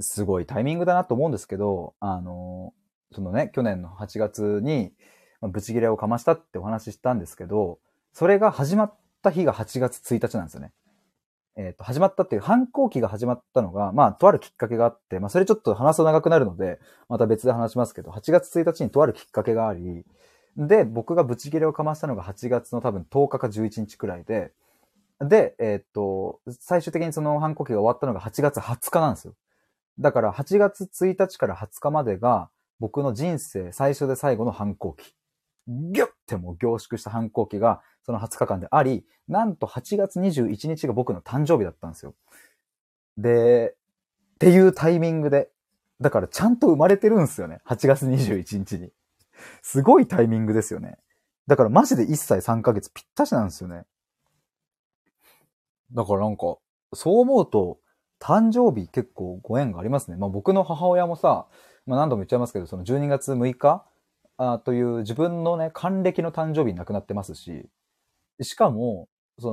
すごいタイミングだなと思うんですけど、あの、そのね、去年の8月に、まブチギレをかましたってお話ししたんですけど、それが始まった日が8月1日なんですよね。えっ、と、始まったっていう反抗期が始まったのが、まあ、とあるきっかけがあって、まあ、それちょっと話すと長くなるので、また別で話しますけど、8月1日にとあるきっかけがあり、で、僕がブチギレをかましたのが8月の多分10日か11日くらいで、で、えっ、と、最終的にその反抗期が終わったのが8月20日なんですよ。だから8月1日から20日までが僕の人生最初で最後の反抗期。ギュッてもう凝縮した反抗期がその20日間であり、なんと8月21日が僕の誕生日だったんですよ。で、っていうタイミングで、だからちゃんと生まれてるんですよね。8月21日に。すごいタイミングですよね。だからマジで1歳3ヶ月ぴったしなんですよね。だからなんか、そう思うと、誕生日結構ご縁がありますね。まあ僕の母親もさ、まあ何度も言っちゃいますけど、その12月6日あという自分のね、還暦の誕生日に亡くなってますし、しかも、そ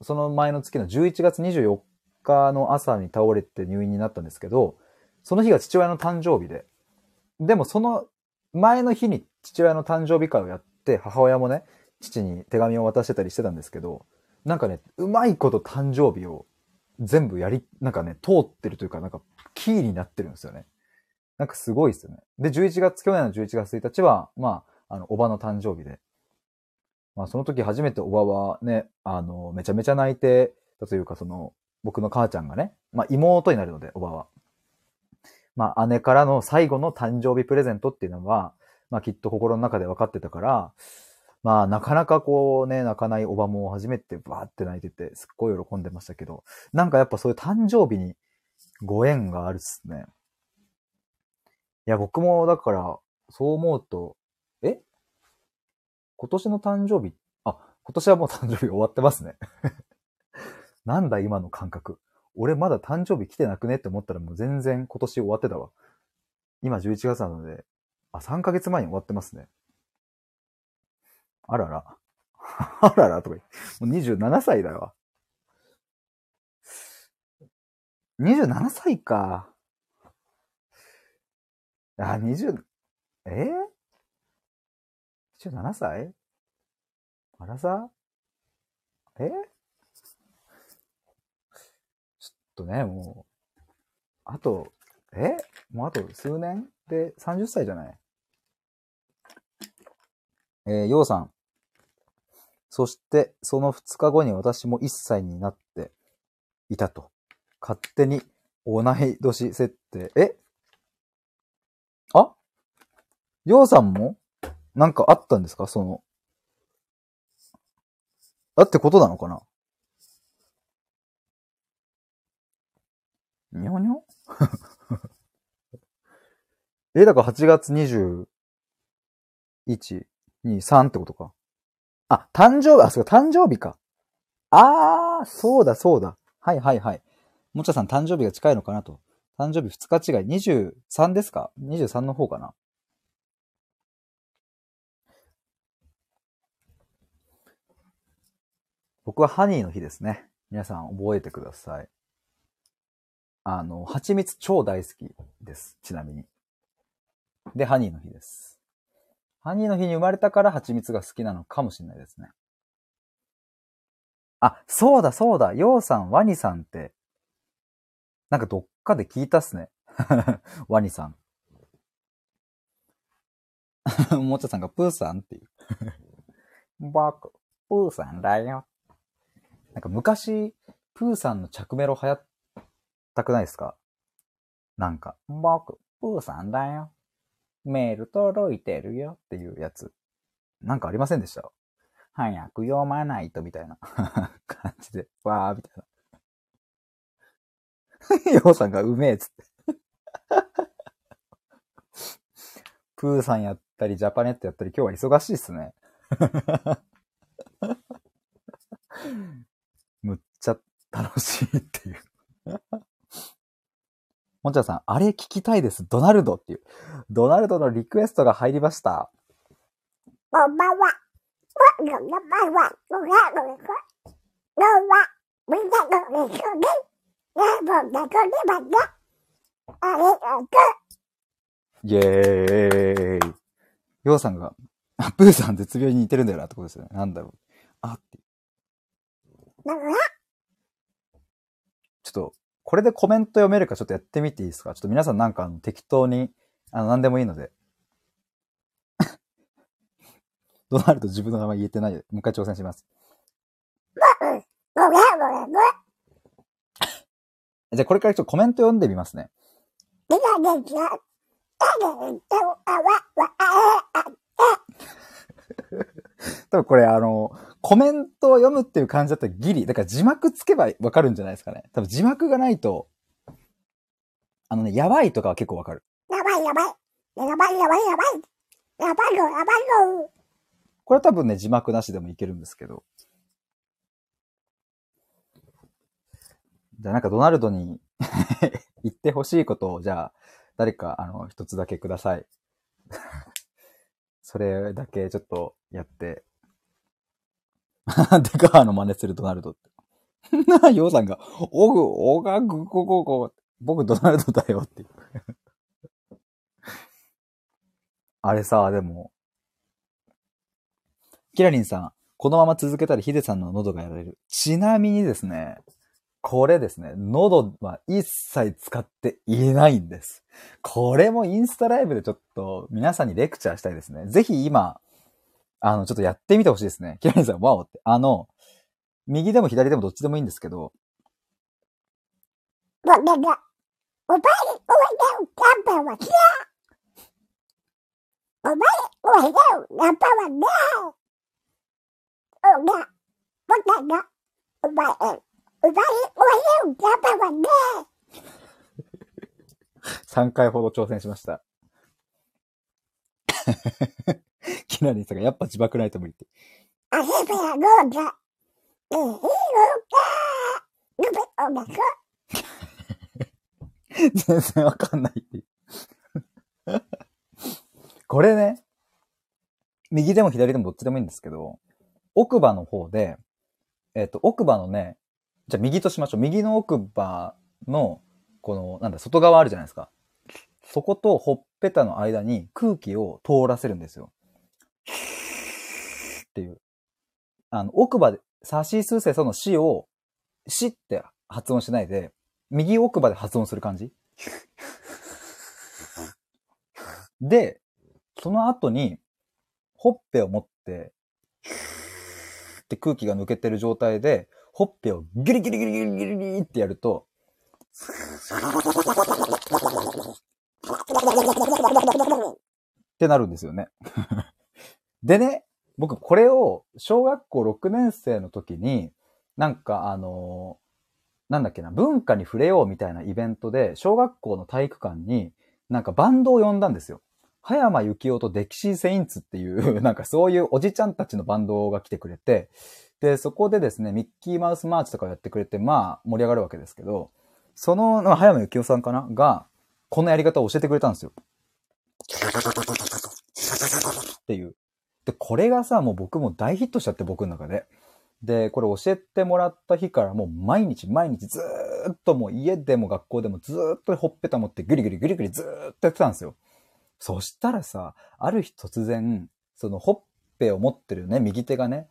の、その前の月の11月24日の朝に倒れて入院になったんですけど、その日が父親の誕生日で、でもその前の日に父親の誕生日会をやって、母親もね、父に手紙を渡してたりしてたんですけど、なんかね、うまいこと誕生日を全部やり、なんかね、通ってるというか、なんか、キーになってるんですよね。なんかすごいですよね。で、11月、去年の11月1日は、まあ、あの、おばの誕生日で。まあ、その時初めておばはね、あの、めちゃめちゃ泣いてたというか、その、僕の母ちゃんがね、まあ、妹になるので、おばは。まあ、姉からの最後の誕生日プレゼントっていうのは、まあ、きっと心の中で分かってたから、まあ、なかなかこうね、泣かないおばも初めてバーって泣いてて、すっごい喜んでましたけど、なんかやっぱそういう誕生日にご縁があるっすね。いや、僕もだから、そう思うと、え？今年の誕生日、あ、今年はもう誕生日終わってますね。なんだ今の感覚。俺まだ誕生日来てなくね？って思ったらもう全然今年終わってたわ。今11月なので、あ、3ヶ月前に終わってますね。あらら。あららとか言って。もう27歳だわ。27歳か。あ、20、え？ー、?27 歳？あらさ？え？ちょっとね、もう、あと、え？もうあと数年？で30歳じゃない？えー、ようさん。そして、その2日後に私も1歳になっていたと。勝手に同い年設定。え？あ？ようさんも？なんかあったんですか？その。あってことなのかな？にょにょ？え、だから8月21、2、3ってことか。あ、誕生日、あ、そうか、誕生日か。あー、そうだ、そうだ。はいはいはい。もちゃさん誕生日が近いのかなと。誕生日2日違い。23ですか ?23 の方かな僕はハニーの日ですね。皆さん覚えてください。あの、蜂蜜超大好きです。ちなみに。で、ハニーの日です。ハニーの日に生まれたから蜂蜜が好きなのかもしれないですね。あ、そうだそうだ。ヨウさん、ワニさんって、なんかどっかで聞いたっすね。ワニさん。もちゃさんがプーさんっていう。僕、プーさんだよ。なんか昔、プーさんの着メロ流行ったくないですか？なんか、僕、プーさんだよ。メール届いてるよっていうやつ。なんかありませんでした？早く読まないとみたいな感じで、わーみたいな。ヨウさんがうめえっつって。プーさんやったり、ジャパネットやったり、今日は忙しいっすね。むっちゃ楽しいっていう。もんちゃんさん、あれ聞きたいです。ドナルドっていう。ドナルドのリクエストが入りました。こんばんは。僕の名前は、ドラゴンです。どうは、みんなの一緒に、ラボで撮りました。ありがとう。イェーイ。ヨウさんが、あプーさん絶妙に似てるんだよなってことですよね。なんだろう。あって。だか、ちょっと、これでコメント読めるかちょっとやってみていいですか？ちょっと皆さんなんかあの適当に、あの、何でもいいので。ドナルド自分の名前言えてないで、もう一回挑戦します。ドラゴンです。じゃあこれからちょっとコメント読んでみますね。みんなですよ。誰とあわわああ 多分これあの、コメントを読むっていう感じだったらギリ。だから字幕つけばわかるんじゃないですかね。多分字幕がないと、あのね、やばいとかは結構わかる。やばいやばい。やばいやばいやばい。やばいよやばいよ。これは多分ね、字幕なしでもいけるんですけど。じゃあなんかドナルドに 言ってほしいことを、じゃあ、誰か、あの、一つだけください。それだけちょっとやって。デカーの真似するドナルドって。な ヨウさんが、オグ、オガグゴゴゴ、僕ドナルドだよって。あれさ、でも、キラリンさん、このまま続けたらヒデさんの喉がやられる。ちなみにですね、これですね、喉は一切使っていないんです。これもインスタライブでちょっと皆さんにレクチャーしたいですね。ぜひ今、あの、ちょっとやってみてほしいですね。キラリンさん、ワオって。あの、右でも左でもどっちでもいいんですけど、僕が、おばあにおいでよ、ナンパは嫌おばあにおいでよ、ナンパはねおが、僕が、おばあに、おばあにおいでよ、ナンパはね3回ほど挑戦しました。キラリンさんがやっぱ自爆ないと無理って。あへべやごうが、ええよかぬべおがこ、全然わかんないって。これね、右でも左でもどっちでもいいんですけど、奥歯の方で、えっ、と、奥歯のね、じゃあ右としましょう。右の奥歯の、この、なんだ、外側あるじゃないですか。そことほっぺたの間に空気を通らせるんですよ。っていう。あの、奥歯で、サシスセソの死を、死って発音しないで、右奥歯で発音する感じで、その後に、ほっぺを持って、って空気が抜けてる状態で、ほっぺをギリギリギリギリギリギリってやると、ってなるんですよね。でね、僕これを小学校6年生の時に、なんかあのなんだっけな、文化に触れようみたいなイベントで、小学校の体育館に、なんかバンドを呼んだんですよ。葉山幸雄とデキシーセインツっていう、なんかそういうおじちゃんたちのバンドが来てくれて、で、そこでですね、ミッキーマウスマーチとかをやってくれて、まあ、盛り上がるわけですけど、その、葉山幸雄さんかな？が、このやり方を教えてくれたんですよ。っていう。で、これがさ、もう僕も大ヒットしちゃって、僕の中で。で、これ教えてもらった日からもう毎日毎日ずーっともう家でも学校でもずーっとほっぺた持ってグリグリグリグリずーっとやってたんですよ。そしたらさ、ある日突然、そのほっぺを持ってるね、右手がね、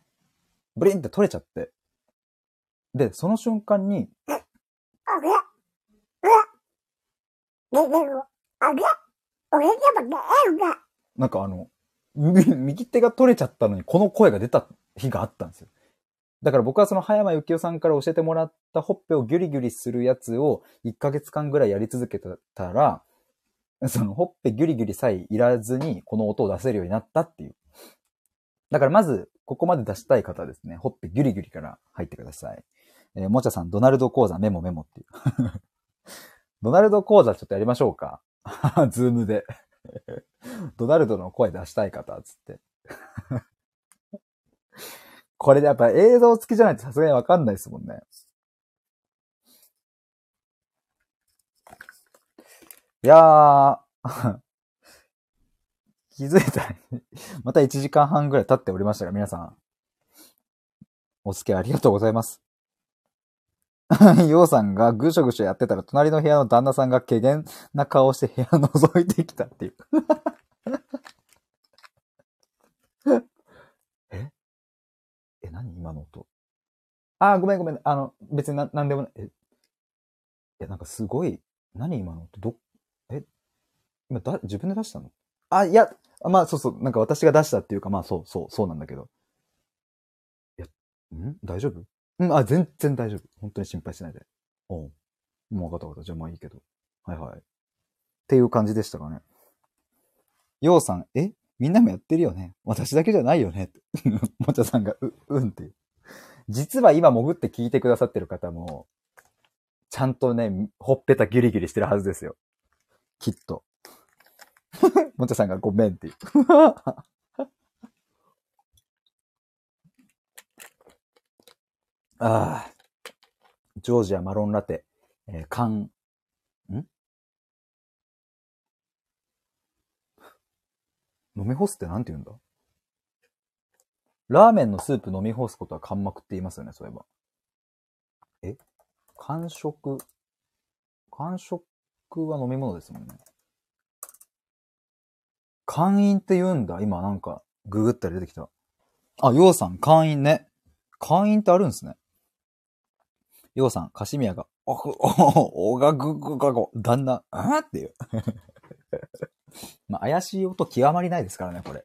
ブリンって取れちゃって。で、その瞬間に。なんかあの、み右手が取れちゃったのにこの声が出た日があったんですよ。だから僕はその葉山幸雄さんから教えてもらったほっぺをギュリギュリするやつを1ヶ月間ぐらいやり続けたら、そのほっぺギュリギュリさえいらずにこの音を出せるようになったっていう。だからまず、ここまで出したい方はですね、ほっぺギュリギュリから入ってください。えーもちゃさん、ドナルド講座メモメモっていう。ドナルド講座ちょっとやりましょうか。ズームで。ドナルドの声出したい方、つって。これでやっぱ映像付きじゃないとさすがにわかんないですもんね。いやー、気づいたら、また1時間半ぐらい経っておりましたが、皆さん、お付き合いありがとうございます。ヨウさんがぐしょぐしょやってたら、隣の部屋の旦那さんが怪げな顔して部屋覗いてきたっていう。え？え、何今の音？あ、ごめんごめん。あの、別にな、なんでもない。え、え、なんかすごい、何今の音？ど、え、今だ、自分で出したの？あ、いや、まあそうそう、なんか私が出したっていうか、まあそうそう、そうなんだけど。いや、ん？大丈夫？うん、あ、全然大丈夫。本当に心配しないで。おう。もう分かった分かった。じゃあまあいいけど。はいはい。っていう感じでしたかね。ようさん、え？みんなもやってるよね私だけじゃないよね もちゃさんが、う、うんっていう。実は今潜って聞いてくださってる方も、ちゃんとね、ほっぺたギリギリしてるはずですよ。きっと。もちゃさんがごめんっていう。ああ。ジョージアマロンラテ、えー、缶、ん？飲み干すってなんて言うんだ？ラーメンのスープ飲み干すことは乾膜って言いますよね、そういえば。え？完食完食は飲み物ですもんね。会員って言うんだ。今なんか、ググったら出てきた。あ、ヨウさん、会員ね。会員ってあるんですね。ヨウさん、カシミヤが、お、お、おがぐぐがご、旦那、あっていう。まあ、怪しい音極まりないですからね、これ。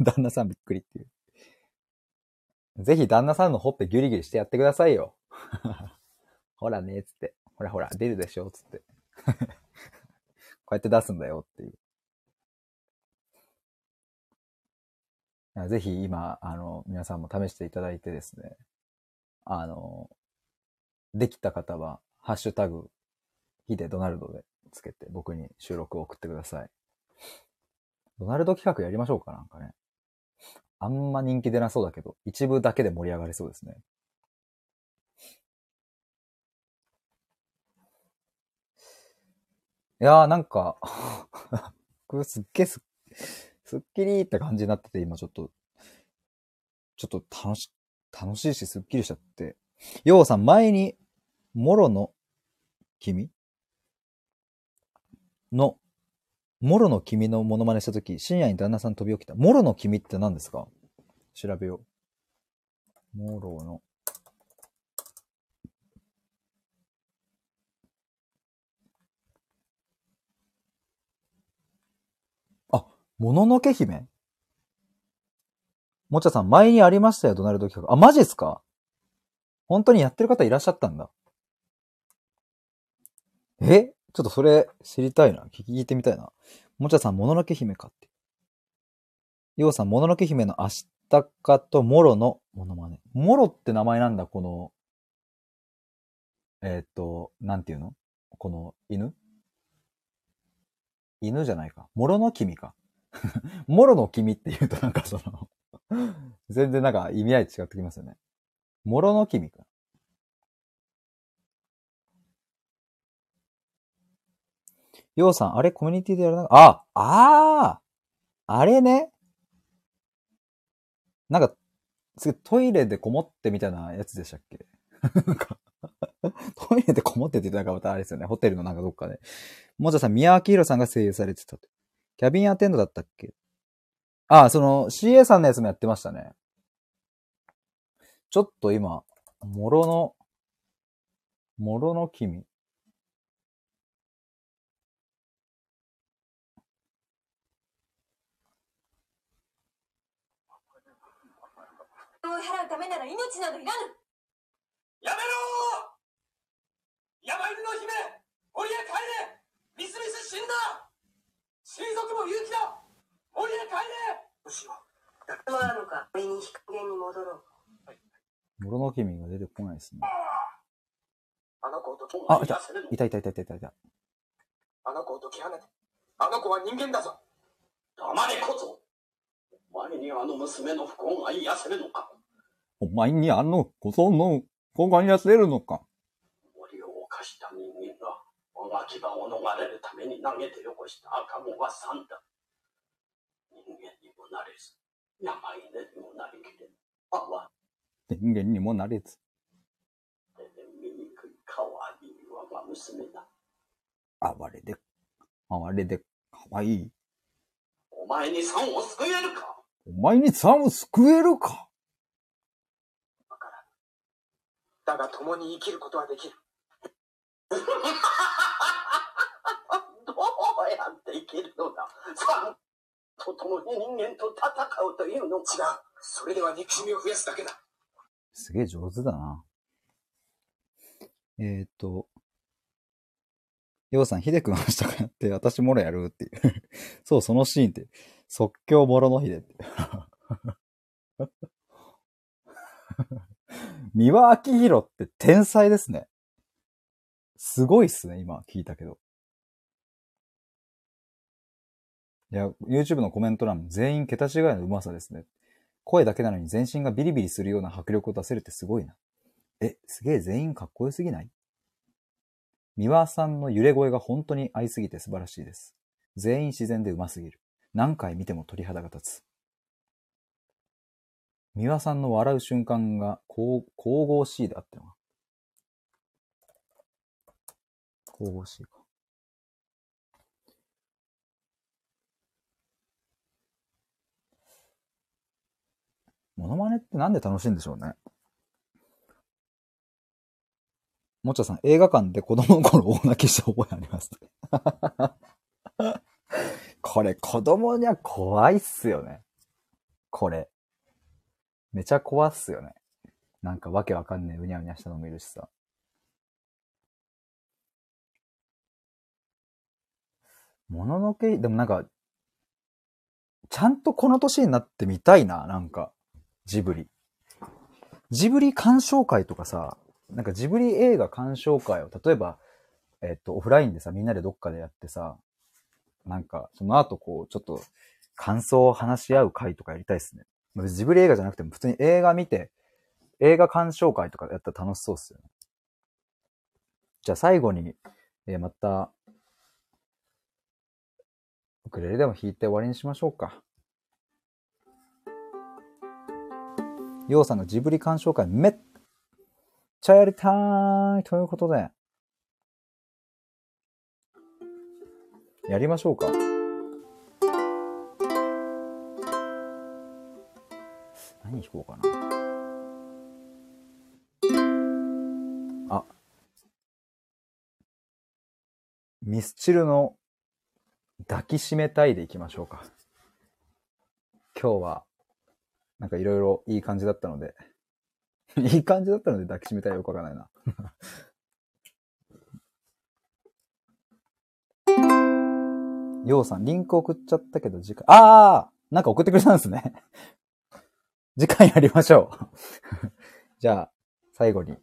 旦那さんびっくりっていう。ぜひ旦那さんのほっぺギュリギュリしてやってくださいよ。ほらね、つって。ほらほら、出るでしょ、つって。こうやって出すんだよっていう。ぜひ今、あの、皆さんも試していただいてですね。あの、できた方は、ハッシュタグ、ヒデドナルドでつけて僕に収録を送ってください。ドナルド企画やりましょうかなんかね。あんま人気出なそうだけど、一部だけで盛り上がりそうですね。いやーなんか これすっげえす、すっきりって感じになってて、今ちょっと、ちょっと楽し、楽しいしすっきりしちゃって。ようさん、前に、モロの君？の、モロの君のモノマネしたとき、深夜に旦那さん飛び起きた。モロの君って何ですか？調べよう。モロの。あ、もののけ姫？もちゃさん、前にありましたよ、ドナルド企画。あ、マジっすか？本当にやってる方いらっしゃったんだ。え？ちょっとそれ知りたいな。聞いてみたいな。もちゃさん、もののけ姫かって。ようさん、もののけ姫のアシタカとモロのモノマネ。モロって名前なんだ、この、えーっと、なんていうの？この犬？犬じゃないか。モロの君か。モロの君って言うとなんかその全然なんか意味合い違ってきますよね。モロの君か。ようさん、あれコミュニティでやらなあ、あああれね。なんか、すげトイレでこもってみたいなやつでしたっけ、トイレでこもってって言ったらまたあれですよね。ホテルのなんかどっかで。もじゃさん、宮脇宏さんが声優されてたと。キャビンアテンドだったっけ？ああ、その CA さんのやつもやってましたね。ちょっと今、もろの、もろの君。を払うためなら命などいらぬ。やめろ山犬の姫森へ帰れ！ミスミス死んだ親族も勇気だ森へ帰れどうしようはあるのか森に日陰に戻ろうもろの君が出てこないですね。あの子を解きあ、いたさせるの？いたいたいたいたいたいた。あの子を解き放てあの子は人間だぞ。黙れこぞ。お前にあの娘の不幸が癒せるのか？お前にあの小僧の子が癒せるのか？森を犯した人牙を逃れるために投げてよこした赤子が三だ。人間にもなれず、山犬にもなりきれぬ。あわ人間にもなれず。れで醜いかわいい我が娘だ。哀れで、哀れで、かわいい。お前に三を救えるか？お前にさを救えるか？わからぬ。だが共に生きることはできる。生きるのだ三と共に人間と戦うというの違う。。それでは憎しみを増やすだけだ。すげえ上手だな。えーっと、ようさん、ひでくん明日からやって、私もろやるっていう。そう、そのシーンって、即興もろのひでって。三輪明宏って天才ですね。すごいっすね、今聞いたけど。いや、YouTube のコメント欄全員桁違いの上手さですね。声だけなのに全身がビリビリするような迫力を出せるってすごいな。え、すげえ全員かっこよすぎない？三輪さんの揺れ声が本当に合いすぎて素晴らしいです。全員自然で上手すぎる。何回見ても鳥肌が立つ。三輪さんの笑う瞬間が神々しいであったのか。神々しいか。モノマネってなんで楽しいんでしょうね。もちゃさん、映画館で子供の頃大泣きした覚えあります？これ子供には怖いっすよね。これ。めちゃ怖っすよね。なんかわけわかんねえうにゃうにゃしたのもいるしさ。もののけ、でもなんか、ちゃんとこの年になってみたいな、なんか、ジブリ。ジブリ鑑賞会とかさ、なんかジブリ映画鑑賞会を、例えば、えっと、オフラインでさ、みんなでどっかでやってさ、なんか、その後こう、ちょっと、感想を話し合う会とかやりたいっすね。ジブリ映画じゃなくても、普通に映画見て、映画鑑賞会とかやったら楽しそうっすよね。じゃあ最後に、えーまた、ウクレレでも弾いて終わりにしましょうか。ヨウさんがジブリ鑑賞会めっちゃやりたいということで、やりましょうか。何弾こうかな。あ。ミスチルの抱きしめたいでいきましょうか。今日は、なんかいろいろいい感じだったので、いい感じだったので抱きしめたいよくわからないな。ようさん、リンク送っちゃったけど、次回、ああなんか送ってくれたんですね。次回やりましょう。じゃあ、最後に、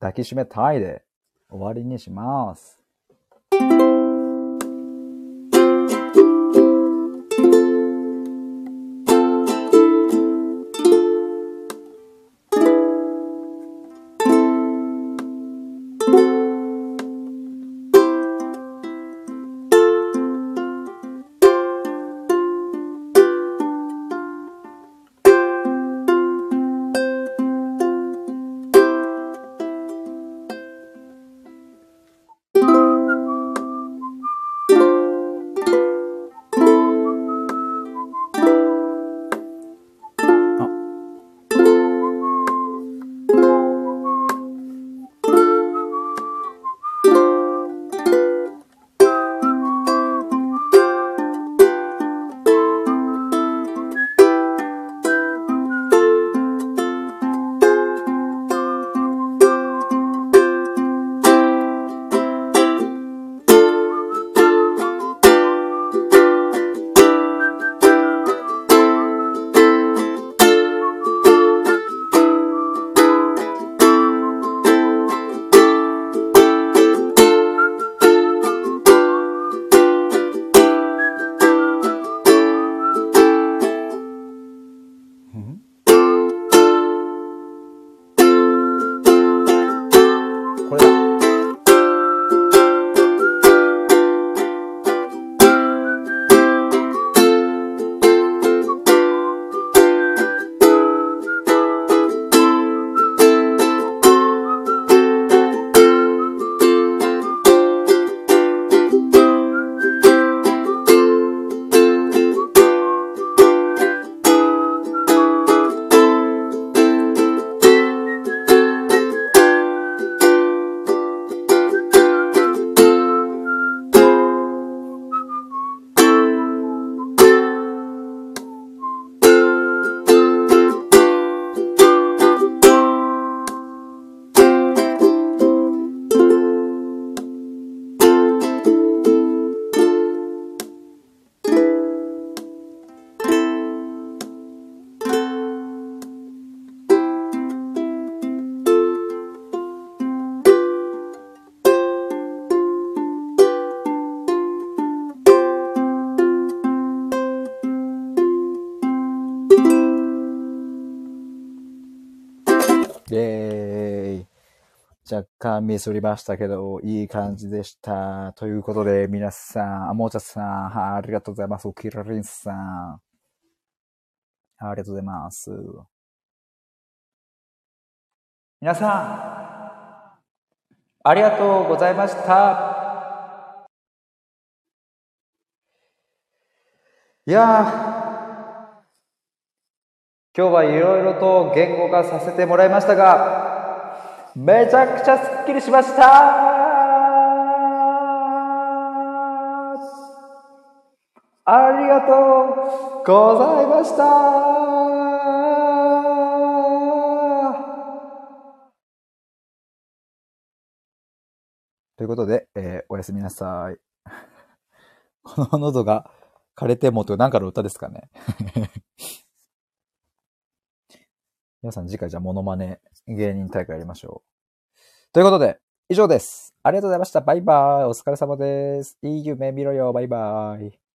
抱きしめたいで終わりにします。干ミスりましたけど、いい感じでした。ということで、皆さん、あもーちゃさん、ありがとうございます。キラリンさん。ありがとうございます。皆さん、ありがとうございました。いやー、今日はいろいろと言語化させてもらいましたが、めちゃくちゃスッキリしましたありがとうございましたということで、えーおやすみなさい。この喉が枯れてもとなんかの歌ですかね。皆さん次回じゃあモノマネ芸人大会やりましょう。ということで、以上です。ありがとうございました。バイバイ。お疲れ様です。いい夢見ろよ。バイバイ。